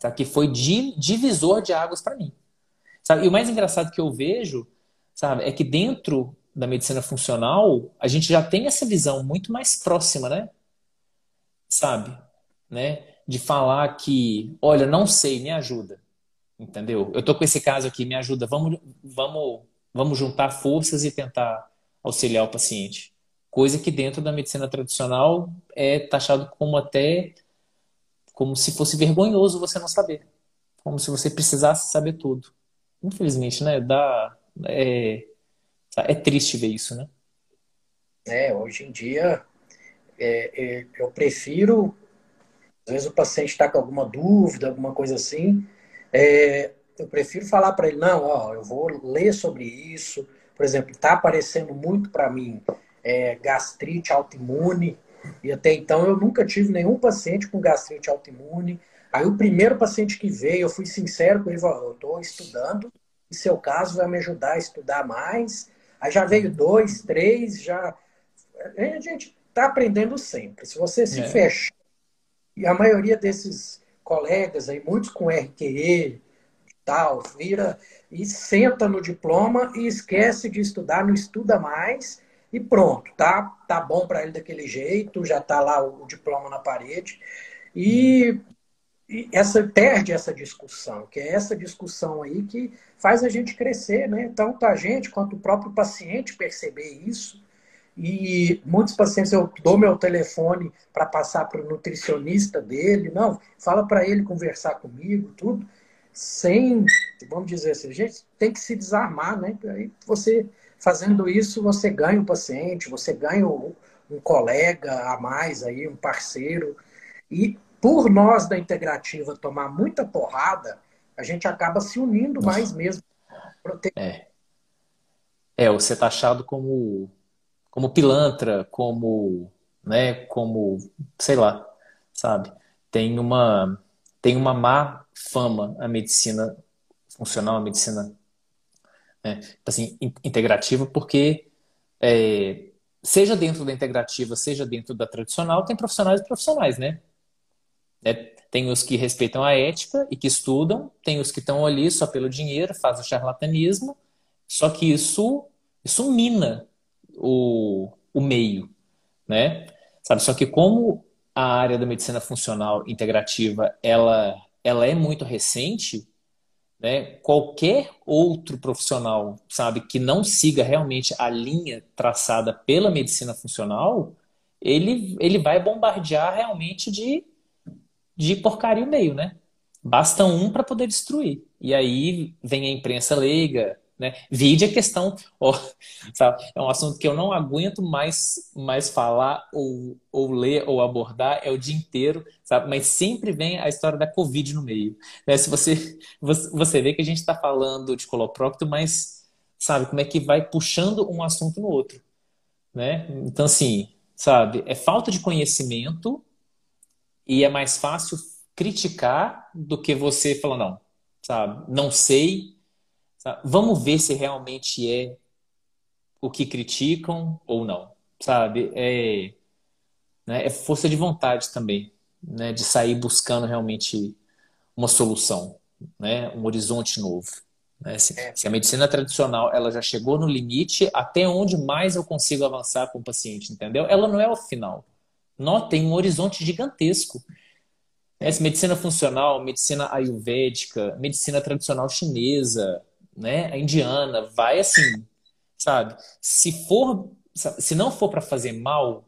[SPEAKER 2] tá? que foi de, divisor de águas para mim. Sabe? E o mais engraçado que eu vejo, sabe, é que dentro da medicina funcional, a gente já tem essa visão muito mais próxima, né? Sabe? Né? De falar que, olha, não sei, me ajuda. Entendeu? Eu tô com esse caso aqui, me ajuda, vamos, vamos, vamos juntar forças e tentar auxiliar o paciente. Coisa que dentro da medicina tradicional é taxado como até como se fosse vergonhoso você não saber. Como se você precisasse saber tudo. Infelizmente, né? Dá, é, é triste ver isso, né?
[SPEAKER 1] É, hoje em dia é, é, eu prefiro, às vezes o paciente está com alguma dúvida, alguma coisa assim, é, eu prefiro falar para ele, não, ó, eu vou ler sobre isso. Por exemplo, está aparecendo muito para mim é, gastrite autoimune, e até então eu nunca tive nenhum paciente com gastrite autoimune. Aí o primeiro paciente que veio, eu fui sincero com ele, falou, eu estou estudando, e seu caso vai me ajudar a estudar mais. Aí já veio dois, três, já. A gente está aprendendo sempre. Se você se é. fechar, e a maioria desses colegas aí, muitos com RQE, tal, vira e senta no diploma e esquece de estudar, não estuda mais e pronto, tá? Tá bom para ele daquele jeito, já tá lá o, diploma na parede. E, e, essa perde essa discussão, que é essa discussão aí que faz a gente crescer, né? Tanto a gente quanto o próprio paciente perceber isso. E muitos pacientes eu dou meu telefone para passar para o nutricionista dele, não, fala para ele conversar comigo, tudo, sem, vamos dizer assim, a gente tem que se desarmar, né? Aí você Fazendo isso, você ganha um paciente, você ganha um, colega a mais aí, um parceiro. E por nós da integrativa tomar muita porrada, a gente acaba se unindo Nossa. mais mesmo.
[SPEAKER 2] É. É, você está achado como, como pilantra, como, né, como, sei lá, sabe? Tem uma, tem uma má fama a medicina funcional, a medicina né? assim, integrativa, porque é, seja dentro da integrativa, seja dentro da tradicional, tem profissionais e profissionais, né? É, tem os que respeitam a ética e que estudam, tem os que estão ali só pelo dinheiro, fazem o charlatanismo, só que isso, isso mina o, o meio, né? Sabe? Só que como a área da medicina funcional integrativa ela, ela é muito recente, né? Qualquer outro profissional, sabe, que não siga realmente a linha traçada pela medicina funcional, ele, ele vai bombardear realmente de, de porcaria o meio, né? Basta um para poder destruir. E aí vem a imprensa leiga, né? Vide a questão, ó, é um assunto que eu não aguento mais, mais falar ou, ou ler ou abordar, é o dia inteiro, sabe? mas sempre vem a história da Covid no meio. Né? Se você, você vê que a gente está falando de coloprócto, mas sabe como é que vai puxando um assunto no outro. Né? Então, assim, sabe, é falta de conhecimento e é mais fácil criticar do que você falar, não, sabe, não sei, Tá? Vamos ver se realmente é o que criticam ou não, sabe? É, né, é força de vontade também, né? De sair buscando realmente uma solução, né? Um horizonte novo. Né? Se, é. se, a medicina tradicional ela já chegou no limite, até onde mais eu consigo avançar com o paciente, entendeu? Ela não é o final. Tem um horizonte gigantesco. Essa medicina funcional, medicina ayurvédica, medicina tradicional chinesa, né? A indiana vai assim, sabe? Se for, se não for para fazer mal,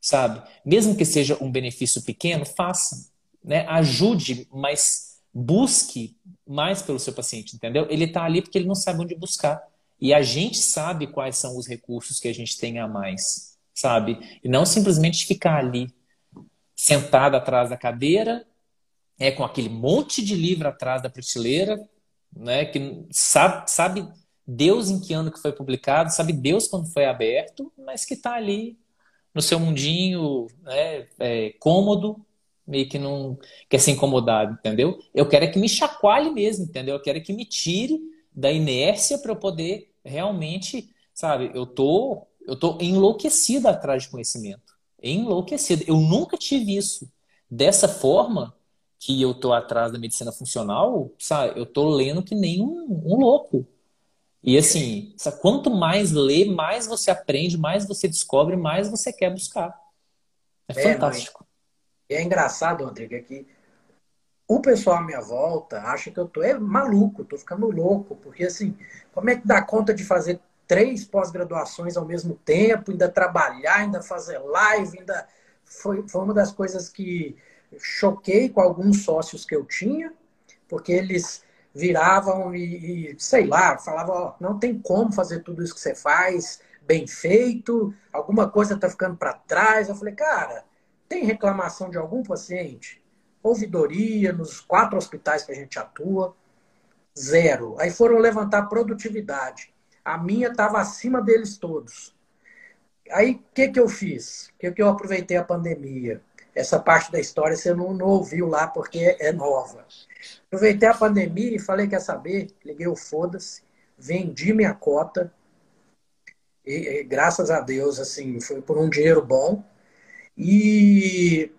[SPEAKER 2] sabe? Mesmo que seja um benefício pequeno, faça, né? Ajude, mas busque mais pelo seu paciente, entendeu? Ele está ali porque ele não sabe onde buscar. E a gente sabe quais são os recursos que a gente tem a mais, sabe? E não simplesmente ficar ali sentado atrás da cadeira, é com aquele monte de livro atrás da prateleira, né? Que sabe, sabe Deus em que ano que foi publicado, sabe Deus quando foi aberto, mas que está ali no seu mundinho, né, é, cômodo, meio que não quer ser incomodado, entendeu? Eu quero é que me chacoalhe mesmo, entendeu? Eu quero é que me tire da inércia para eu poder realmente, sabe? Eu tô, eu tô enlouquecido atrás de conhecimento, enlouquecido. Eu nunca tive isso dessa forma que eu tô atrás da medicina funcional, sabe? Eu tô lendo que nem um, um louco. E assim, quanto mais lê, mais você aprende, mais você descobre, mais você quer buscar. É, é fantástico.
[SPEAKER 1] É engraçado, Rodrigo, é que o pessoal à minha volta acha que eu tô é maluco, tô ficando louco, porque assim, como é que dá conta de fazer três pós-graduações ao mesmo tempo, ainda trabalhar, ainda fazer live, ainda foi, foi uma das coisas que choquei com alguns sócios que eu tinha, porque eles viravam e, e sei lá, falavam, não tem como fazer tudo isso que você faz bem feito, alguma coisa está ficando para trás. Eu falei, cara, tem reclamação de algum paciente? Ouvidoria nos quatro hospitais que a gente atua, zero. Aí foram levantar produtividade. A minha estava acima deles todos. Aí o que, que eu fiz? O que, que eu aproveitei a pandemia? Essa parte da história você não, não ouviu lá porque é nova. Aproveitei a pandemia e falei, quer saber? Liguei o foda-se, vendi minha cota. E, e, graças a Deus, assim, foi por um dinheiro bom. E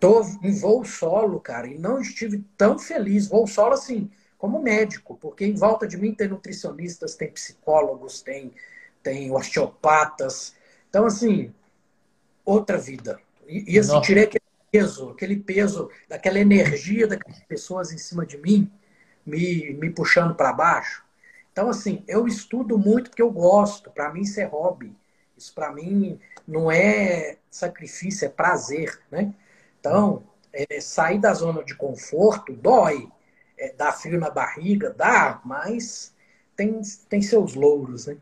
[SPEAKER 1] tô em voo solo, cara, e não estive tão feliz. Voo solo, assim, como médico, porque em volta de mim tem nutricionistas, tem psicólogos, tem, tem osteopatas. Então, assim, outra vida. E, e assim, tirei aquele peso, aquele peso, daquela energia daquelas pessoas em cima de mim, me, me puxando para baixo. Então, assim, eu estudo muito porque eu gosto. Para mim, isso é hobby. Isso, para mim, não é sacrifício, é prazer, né? Então, é, sair da zona de conforto dói, é, dá frio na barriga, dá, mas tem, tem seus louros, né?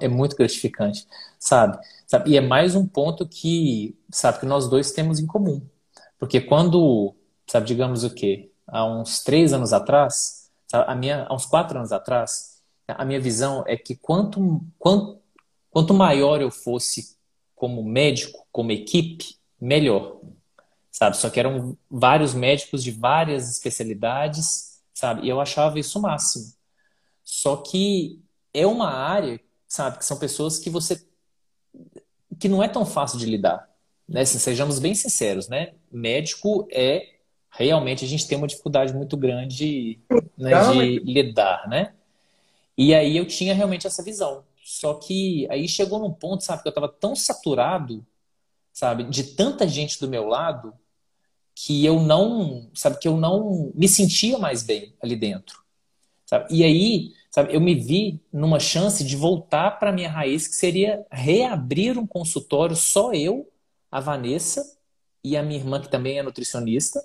[SPEAKER 2] É muito gratificante, sabe? sabe? E é mais um ponto que, sabe, que nós dois temos em comum. Porque quando, sabe, digamos o quê? Há uns três anos atrás, sabe, a minha, há uns quatro anos atrás, a minha visão é que quanto, quanto, quanto maior eu fosse como médico, como equipe, melhor. Sabe? Só que eram vários médicos de várias especialidades, sabe? E eu achava isso o máximo. Só que é uma área, sabe, que são pessoas que você que não é tão fácil de lidar, né? Se sejamos bem sinceros, né? Médico é realmente a gente tem uma dificuldade muito grande né, de lidar, né? E aí eu tinha realmente essa visão. Só que aí chegou num ponto, sabe, que eu estava tão saturado, sabe, de tanta gente do meu lado, que eu não, sabe, que eu não me sentia mais bem ali dentro. Sabe? E aí, sabe, eu me vi numa chance de voltar para minha raiz, que seria reabrir um consultório só eu, a Vanessa e a minha irmã que também é nutricionista,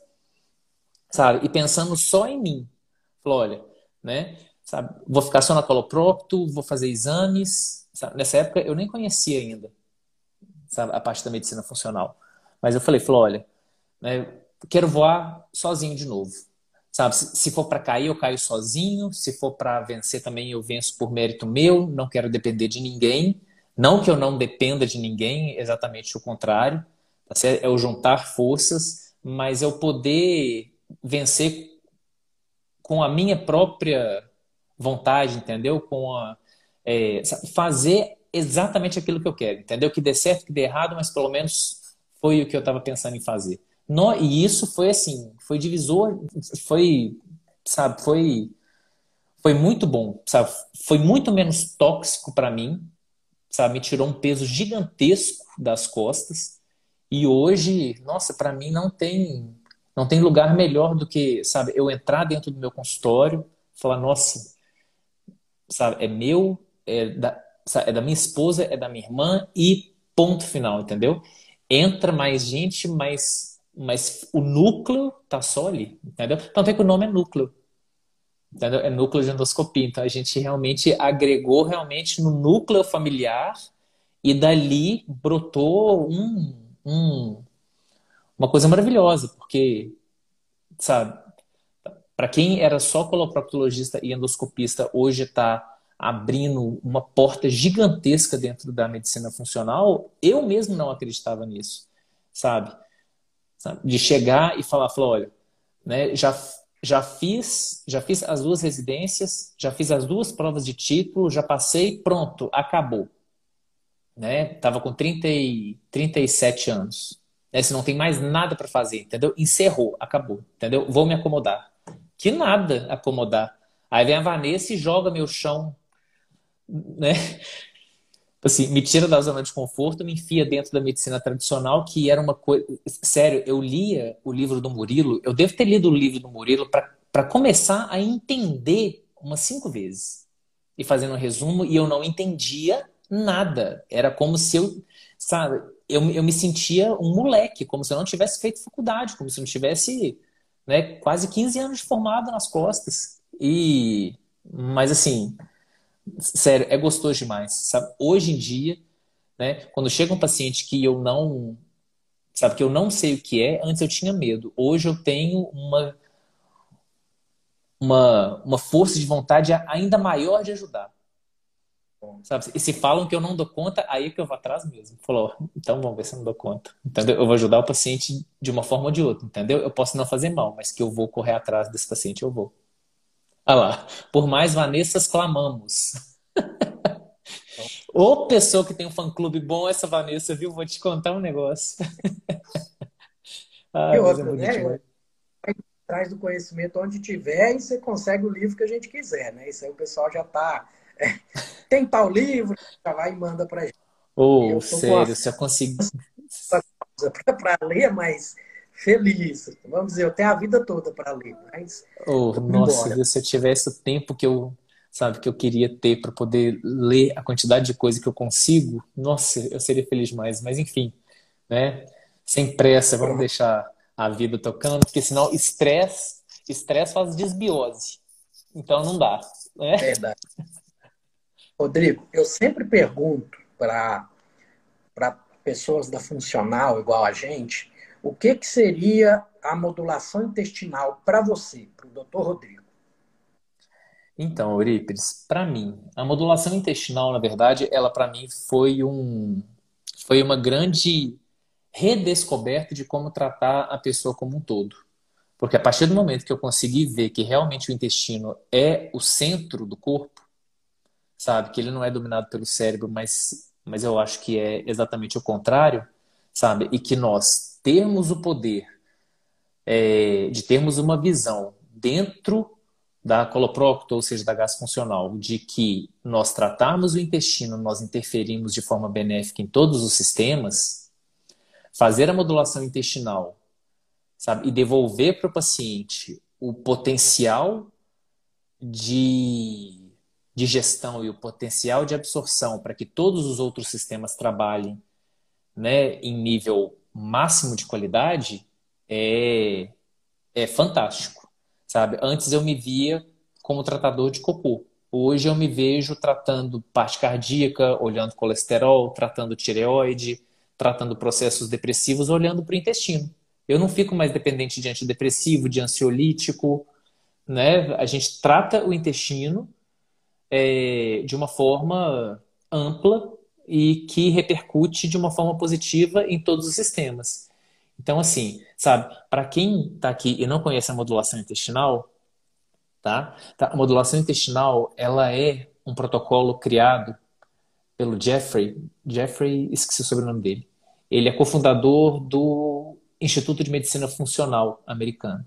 [SPEAKER 2] sabe? E pensando só em mim. Falou, olha, né? Sabe? Vou ficar só na coloprocto, vou fazer exames. Sabe? Nessa época eu nem conhecia ainda sabe? a parte da medicina funcional. Mas eu falei, falou, olha, né, quero voar sozinho de novo. Sabe? Se for para cair, eu caio sozinho. Se for para vencer também, eu venço por mérito meu. Não quero depender de ninguém. Não que eu não dependa de ninguém, exatamente o contrário. Tá é o juntar forças, mas eu poder vencer com a minha própria vontade, entendeu? Com a, é, fazer exatamente aquilo que eu quero, entendeu? Que dê certo, que dê errado, mas pelo menos foi o que eu estava pensando em fazer. No, e isso foi assim, foi divisor, foi, sabe, foi, foi muito bom, sabe? Foi muito menos tóxico para mim, sabe? Me tirou um peso gigantesco das costas. E hoje, nossa, para mim não tem, não tem lugar melhor do que, sabe, eu entrar dentro do meu consultório, falar, nossa, sabe? É meu, é da, é da minha esposa, é da minha irmã e ponto final, entendeu? Entra mais gente, mas, mas o núcleo tá só ali, entendeu? Tanto é que o nome é núcleo. Entendeu? É núcleo de endoscopia. Então a gente realmente agregou realmente no núcleo familiar e dali brotou um, um, uma coisa maravilhosa, porque, sabe, para quem era só coloproctologista e endoscopista, hoje está abrindo uma porta gigantesca dentro da medicina funcional, eu mesmo não acreditava nisso, sabe? Sabe? De chegar e falar, falar olha, né, já já fiz, já fiz as duas residências, já fiz as duas provas de título, já passei, pronto, acabou. Né? Tava com 30 e, 37 anos. Né? Você não tem mais nada para fazer, entendeu? Encerrou, acabou, entendeu? Vou me acomodar. Que nada acomodar. Aí vem a Vanessa e joga meu chão, né? Assim, me tira da zona de conforto, me enfia dentro da medicina tradicional, que era uma coisa. Sério, eu lia o livro do Murilo, eu devo ter lido o livro do Murilo para começar a entender umas cinco vezes. E fazendo um resumo, e eu não entendia nada. Era como se eu, sabe, eu, eu me sentia um moleque, como se eu não tivesse feito faculdade, como se eu não tivesse né, quase 15 anos de formado nas costas. E, mas assim, sério, é gostoso demais, sabe? Hoje em dia, né, quando chega um paciente que eu não, sabe, que eu não sei o que é, antes eu tinha medo. Hoje eu tenho uma uma, uma força de vontade ainda maior de ajudar. Sabe? E se falam que eu não dou conta, aí é que eu vou atrás mesmo. Falou, então vamos ver se eu não dou conta. Entendeu? Eu vou ajudar o paciente de uma forma ou de outra, entendeu? Eu posso não fazer mal, mas que eu vou correr atrás desse paciente, eu vou. Olha lá, por mais Vanessas clamamos. Ô pessoa que tem um fã-clube bom, essa Vanessa, viu? Vou te contar um negócio.
[SPEAKER 1] ah, e outra, é né? Atrás do conhecimento onde tiver e você consegue o livro que a gente quiser, né? Isso aí o pessoal já está. É, tem tal livro, já vai e manda pra gente.
[SPEAKER 2] Ô, oh, sério, se eu conseguir.
[SPEAKER 1] Para ler, mas feliz. Vamos dizer, eu tenho a vida toda para ler, mas.
[SPEAKER 2] Oh, nossa, se eu tivesse o tempo que eu, sabe, que eu queria ter para poder ler a quantidade de coisa que eu consigo, nossa, eu seria feliz demais. Mas enfim, né? Sem pressa, vamos deixar a vida tocando, porque senão estresse, estresse faz desbiose. Então não dá. Né?
[SPEAKER 1] Verdade. Rodrigo, eu sempre pergunto para pessoas da funcional igual a gente, o que, que seria a modulação intestinal para você, para o doutor Rodrigo?
[SPEAKER 2] Então, Eurípides, para mim, a modulação intestinal, na verdade, ela para mim foi um foi uma grande redescoberta de como tratar a pessoa como um todo. Porque a partir do momento que eu consegui ver que realmente o intestino é o centro do corpo, sabe, que ele não é dominado pelo cérebro, mas mas eu acho que é exatamente o contrário, sabe? E que nós termos o poder é, de termos uma visão dentro da coloprocto, ou seja, da gás funcional, de que nós tratarmos o intestino, nós interferimos de forma benéfica em todos os sistemas, fazer a modulação intestinal, sabe, e devolver para o paciente o potencial de, de gestão e o potencial de absorção para que todos os outros sistemas trabalhem né, em nível máximo de qualidade é, é fantástico, sabe? Antes eu me via como tratador de cocô. Hoje eu me vejo tratando parte cardíaca, olhando colesterol, tratando tireoide, tratando processos depressivos, olhando para o intestino. Eu não fico mais dependente de antidepressivo, de ansiolítico, né? A gente trata o intestino é, de uma forma ampla e que repercute de uma forma positiva em todos os sistemas. Então, assim, sabe, para quem está aqui e não conhece a modulação intestinal, tá? tá? A modulação intestinal, ela é um protocolo criado pelo Jeffrey, Jeffrey, esqueci o sobrenome dele. Ele é cofundador do Instituto de Medicina Funcional americano,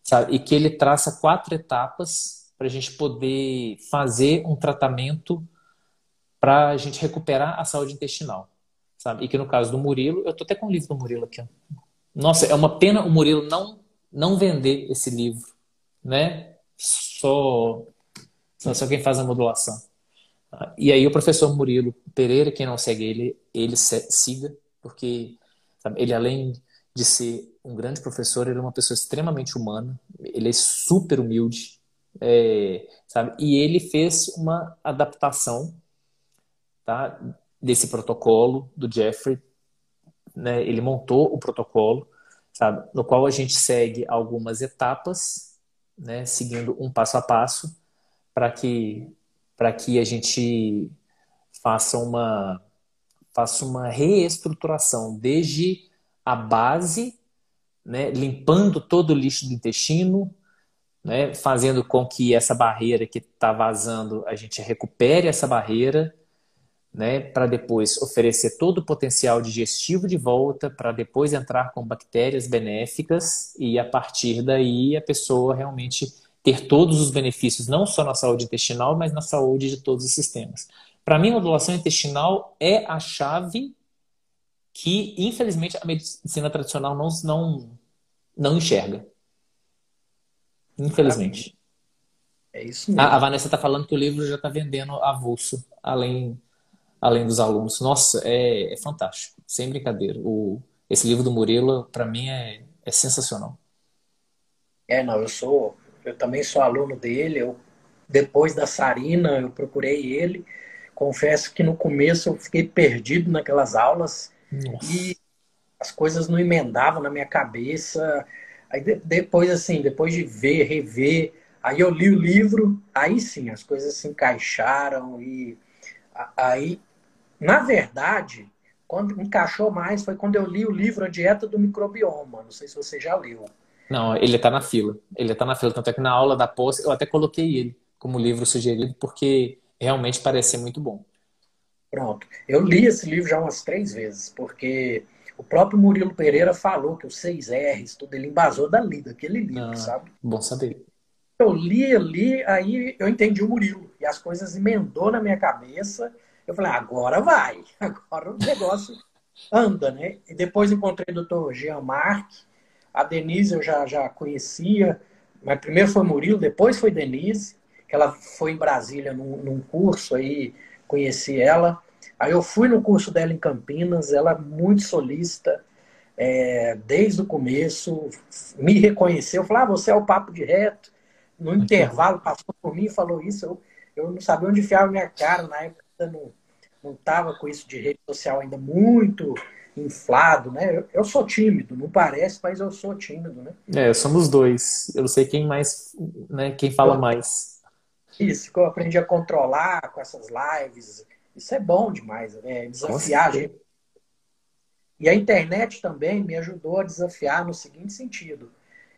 [SPEAKER 2] sabe? E que ele traça quatro etapas para a gente poder fazer um tratamento para a gente recuperar a saúde intestinal, sabe? E que no caso do Murilo, eu tô até com o livro do Murilo aqui. Nossa, é uma pena o Murilo não não vender esse livro, né? Só só quem faz a modulação. E aí o professor Murilo Pereira, quem não segue ele, ele siga, porque sabe, ele além de ser um grande professor, ele é uma pessoa extremamente humana, ele é super humilde, É, sabe? E ele fez uma adaptação tá, desse protocolo do Jeffrey. Né? Ele montou o protocolo, sabe? no qual a gente segue algumas etapas, né? seguindo um passo a passo, para que, que a gente faça uma, faça uma reestruturação desde a base, né? limpando todo o lixo do intestino, né, fazendo com que essa barreira que está vazando, a gente recupere essa barreira, né, para depois oferecer todo o potencial digestivo de volta, para depois entrar com bactérias benéficas e a partir daí a pessoa realmente ter todos os benefícios, não só na saúde intestinal, mas na saúde de todos os sistemas. Para mim, a modulação intestinal é a chave que, infelizmente, a medicina tradicional não, não, não enxerga. Infelizmente.
[SPEAKER 1] É isso mesmo.
[SPEAKER 2] A, a Vanessa está falando que o livro já está vendendo avulso, além, além dos alunos. Nossa, é, é fantástico, sem brincadeira. O, esse livro do Murilo, para mim, é, é sensacional.
[SPEAKER 1] É, não, eu sou, eu também sou aluno dele. Eu, depois da Sarina, eu procurei ele. Confesso que no começo eu fiquei perdido naquelas aulas Nossa. e as coisas não emendavam na minha cabeça. Aí de, depois, assim, depois de ver, rever, aí eu li o livro, aí sim, as coisas se encaixaram e aí, na verdade, quando encaixou mais foi quando eu li o livro A Dieta do Microbioma. Não sei se você já leu.
[SPEAKER 2] Não, ele está na fila. Ele está na fila. Tanto é que na aula da pós eu até coloquei ele como livro sugerido, porque realmente parece ser muito bom.
[SPEAKER 1] Pronto. Eu li esse livro já umas três vezes, porque o próprio Murilo Pereira falou que os seis R's, tudo, ele embasou dali, daquele livro, ah, sabe?
[SPEAKER 2] Bom saber.
[SPEAKER 1] Eu li, li, aí eu entendi o Murilo. E as coisas emendou na minha cabeça. Eu falei, agora vai. Agora o negócio anda, né? E depois encontrei o doutor Jean Marc. A Denise eu já, já conhecia. Mas primeiro foi Murilo, depois foi Denise. Que ela foi em Brasília num, num curso aí, conheci ela. Aí eu fui no curso dela em Campinas, ela é muito solista, é, desde o começo, me reconheceu, falou, ah, você é o papo de reto. No intervalo, passou por mim e falou isso, eu, eu não sabia onde enfiar a minha cara, na época não, não estava com isso de rede social ainda muito inflado, né? Eu, eu, sou tímido, não parece, mas eu sou tímido, né?
[SPEAKER 2] É, somos dois. Eu não sei quem mais, né? Quem fala eu, mais.
[SPEAKER 1] Isso, que eu aprendi a controlar com essas lives, isso é bom demais, né? Desafiar a gente. E a internet também me ajudou a desafiar no seguinte sentido.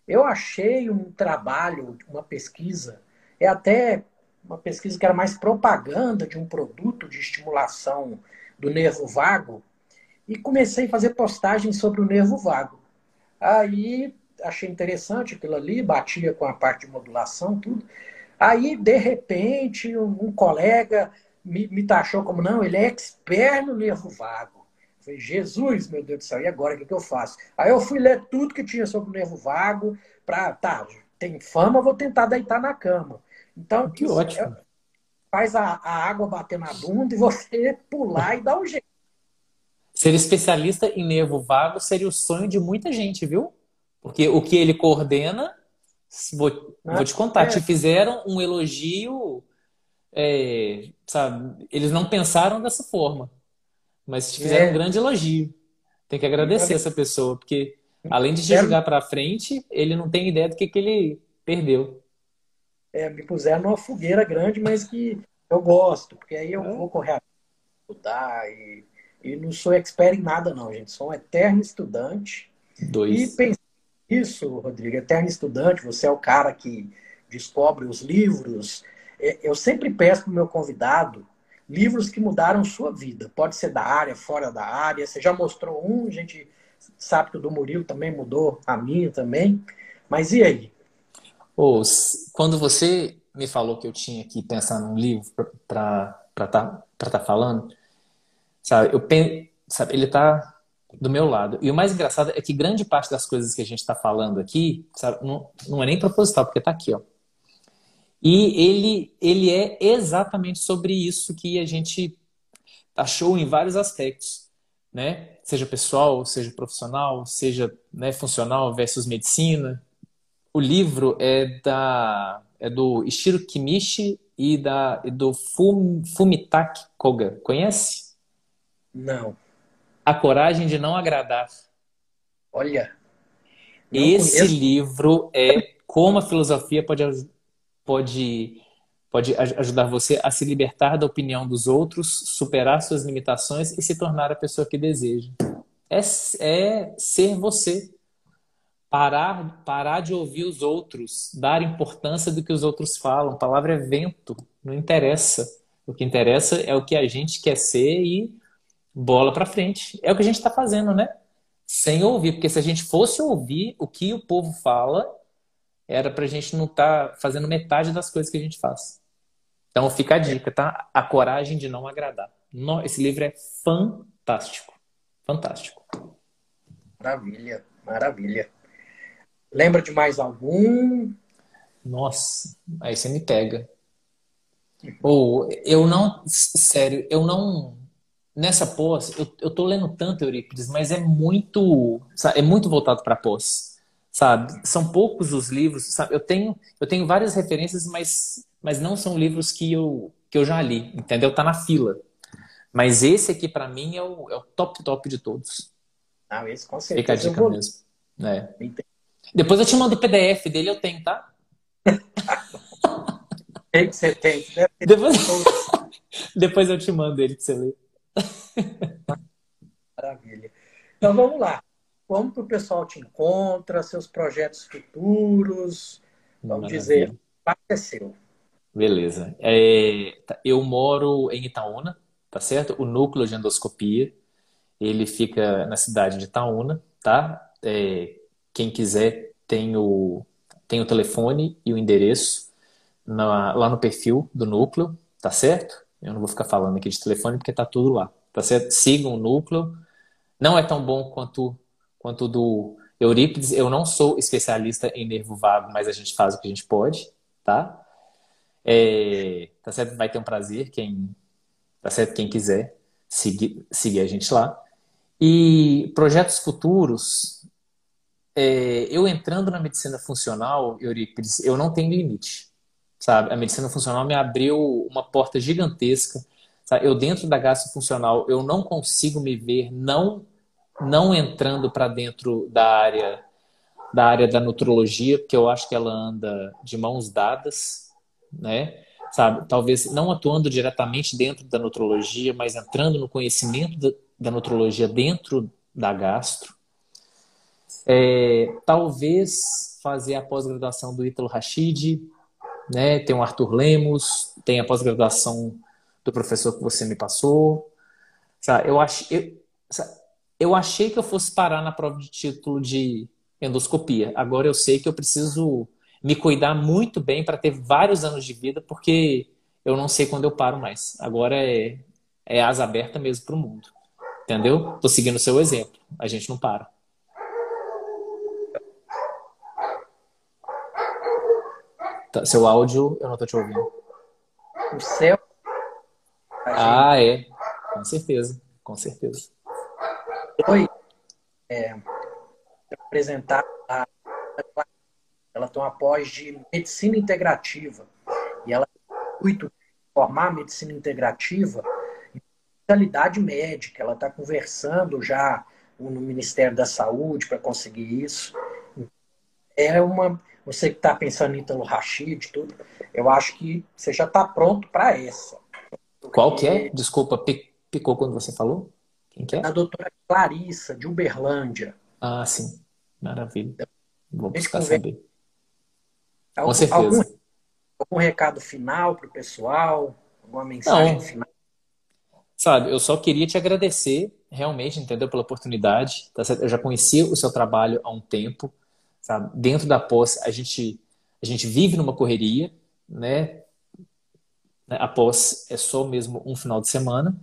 [SPEAKER 1] Eu achei um trabalho, uma pesquisa, é até uma pesquisa que era mais propaganda de um produto de estimulação do nervo vago, e comecei a fazer postagens sobre o nervo vago. Aí achei interessante aquilo ali, batia com a parte de modulação, tudo. Aí, de repente, um colega me, me taxou como, não, ele é expert no nervo vago. Eu falei, Jesus, meu Deus do céu, e agora o que, que eu faço? Aí eu fui ler tudo que tinha sobre o nervo vago, para, tá, tem fama, vou tentar deitar na cama. Então,
[SPEAKER 2] que ótimo. É,
[SPEAKER 1] faz a, a água bater na bunda e você pular e dar um jeito.
[SPEAKER 2] Ser especialista em nervo vago seria o sonho de muita gente, viu? Porque o que ele coordena, vou, vou te contar, é. te fizeram um elogio é, sabe, eles não pensaram dessa forma, mas te fizeram é. um grande elogio. Tem que agradecer essa pessoa, porque além de te é. jogar para frente, ele não tem ideia do que, que ele perdeu.
[SPEAKER 1] É, me puseram numa fogueira grande, mas que eu gosto, porque aí eu é. vou correr a estudar e, e não sou expert em nada, não, gente. Sou um eterno estudante.
[SPEAKER 2] Dois.
[SPEAKER 1] E pensei isso, Rodrigo, eterno estudante, você é o cara que descobre os livros, é, eu sempre peço para o meu convidado livros que mudaram sua vida. Pode ser da área, fora da área. Você já mostrou um, a gente sabe que o do Murilo também mudou, a minha também. Mas e aí?
[SPEAKER 2] Oh, quando você me falou que eu tinha que pensar num livro para estar tá, tá falando, sabe, eu sabe, ele está do meu lado. E o mais engraçado é que grande parte das coisas que a gente está falando aqui, sabe, não, não é nem proposital, porque está aqui, ó. E ele, ele é exatamente sobre isso que a gente achou em vários aspectos, né? Seja pessoal, seja profissional, seja né, funcional versus medicina, o livro é da é do Ishiro Kimishi e da e do Fum, Fumitaki Koga. Conhece?
[SPEAKER 1] Não.
[SPEAKER 2] A Coragem de Não Agradar.
[SPEAKER 1] Olha.
[SPEAKER 2] Esse conheço. livro é como a filosofia pode, pode, pode ajudar você a se libertar da opinião dos outros, superar suas limitações e se tornar a pessoa que deseja. É, é ser você. Parar, parar de ouvir os outros, dar importância do que os outros falam. A palavra é vento, não interessa. O que interessa é o que a gente quer ser e bola para frente. É o que a gente está fazendo, né? Sem ouvir, porque se a gente fosse ouvir o que o povo fala, era para a gente não estar tá fazendo metade das coisas que a gente faz. Então fica a dica, tá? A coragem de não agradar. Esse livro é fantástico. Fantástico.
[SPEAKER 1] Maravilha, maravilha. Lembra de mais algum?
[SPEAKER 2] Nossa, aí você me pega. Ou eu não, sério, eu não nessa pós, eu, eu tô lendo tanto Eurípides, mas é muito, é muito voltado para pós, sabe? São poucos os livros, sabe? Eu tenho, eu tenho várias referências, mas, mas não são livros que eu, que eu já li, entendeu? Tá na fila. Mas esse aqui para mim é o, é o top top de todos.
[SPEAKER 1] Ah, esse com certeza.
[SPEAKER 2] Fica a dica mesmo. É. Depois eu te mando o PDF dele, eu tenho, tá?
[SPEAKER 1] tem que você tem.
[SPEAKER 2] Depois... Depois eu te mando ele pra você ler.
[SPEAKER 1] Maravilha. Então vamos lá. Como que o pessoal te encontra, seus projetos futuros? Vamos Maravilha. dizer, aconteceu.
[SPEAKER 2] Beleza. É, tá, eu moro em Itaúna, tá certo? O núcleo de endoscopia, ele fica na cidade de Itaúna, tá? É, quem quiser tem o, tem o telefone e o endereço na, lá no perfil do núcleo, tá certo? Eu não vou ficar falando aqui de telefone porque tá tudo lá, tá certo? Sigam o núcleo. Não é tão bom quanto quanto do Eurípides. Eu não sou especialista em nervo vago, mas a gente faz o que a gente pode, tá? É, tá certo? Vai ter um prazer quem tá certo quem quiser seguir seguir a gente lá. E projetos futuros, é, eu entrando na medicina funcional, Eurípides, eu não tenho limite sabe? A medicina funcional me abriu uma porta gigantesca. Sabe? Eu dentro da gastrofuncional, eu não consigo me ver não não entrando para dentro da área da área da nutrologia, porque eu acho que ela anda de mãos dadas, né? Sabe? Talvez não atuando diretamente dentro da nutrologia, mas entrando no conhecimento da, da nutrologia dentro da gastro. É, talvez fazer a pós-graduação do Ítalo Rachid, né? Tem o Arthur Lemos, tem a pós-graduação do professor que você me passou. Sabe? Eu, ach, eu, eu achei que eu fosse parar na prova de título de endoscopia. Agora eu sei que eu preciso me cuidar muito bem para ter vários anos de vida, porque eu não sei quando eu paro mais. Agora é, é asa aberta mesmo para o mundo. Entendeu? Tô seguindo o seu exemplo. A gente não para. Seu áudio, eu não tô te ouvindo.
[SPEAKER 1] O céu.
[SPEAKER 2] Ah, é. Com certeza. Com certeza.
[SPEAKER 1] Foi é, apresentar a, ela tem uma pós de medicina integrativa e ela muito formar medicina integrativa em especialidade médica. Ela está conversando já no Ministério da Saúde para conseguir isso. É uma você que está pensando em Ítalo Rachid, tudo, eu acho que você já está pronto para essa.
[SPEAKER 2] Qual que é? Desculpa, picou quando você falou? Quem que é?
[SPEAKER 1] A doutora Clarissa, de Uberlândia.
[SPEAKER 2] Ah, sim. Maravilha. Vou buscar saber.
[SPEAKER 1] Algum, Com certeza. Algum, algum recado final para o pessoal? Alguma mensagem Não. final?
[SPEAKER 2] Sabe, eu só queria te agradecer, realmente, entendeu, pela oportunidade. Tá eu já conhecia o seu trabalho há um tempo. Sabe? Dentro da pós, a gente, a gente vive numa correria, né? A pós é só mesmo um final de semana,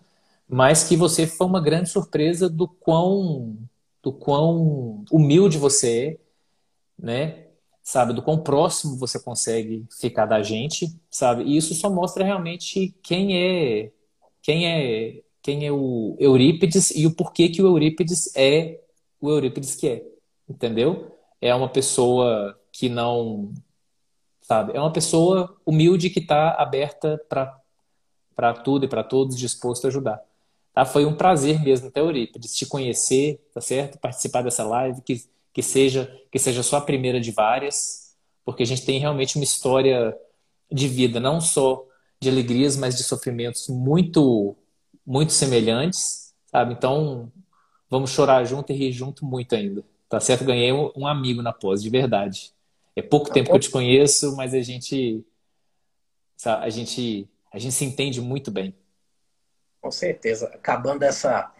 [SPEAKER 2] mas que você foi uma grande surpresa do quão, do quão humilde você é, né? Sabe, do quão próximo você consegue ficar da gente, sabe? E isso só mostra realmente quem é, quem é, quem é o Eurípides e o porquê que o Eurípides é o Eurípides que é, entendeu? É uma pessoa que não, sabe, é uma pessoa humilde que está aberta para tudo e para todos, disposto a ajudar. Tá? Foi um prazer mesmo, até Eurípides, te conhecer, tá certo? Participar dessa live, que, que seja que seja só a primeira de várias, porque a gente tem realmente uma história de vida, não só de alegrias, mas de sofrimentos muito muito semelhantes, sabe? Então, vamos chorar junto e rir junto muito ainda. Tá certo? Ganhei um amigo na pós, de verdade. É pouco tempo que eu te conheço, mas a gente a gente a gente se entende muito bem.
[SPEAKER 1] Com certeza. Acabando essa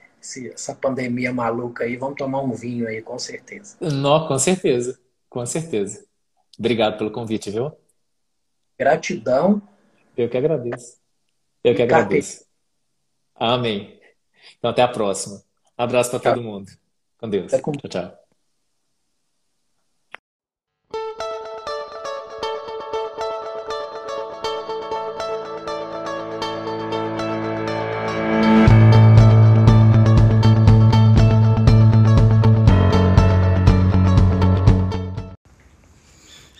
[SPEAKER 1] essa pandemia maluca aí, vamos tomar um vinho aí, com certeza.
[SPEAKER 2] Não, com certeza. Com certeza. Obrigado pelo convite, viu?
[SPEAKER 1] Gratidão.
[SPEAKER 2] Eu que agradeço. Eu que agradeço. Amém. Então, até a próxima. Um abraço para todo mundo. Com Deus. Tchau, tchau.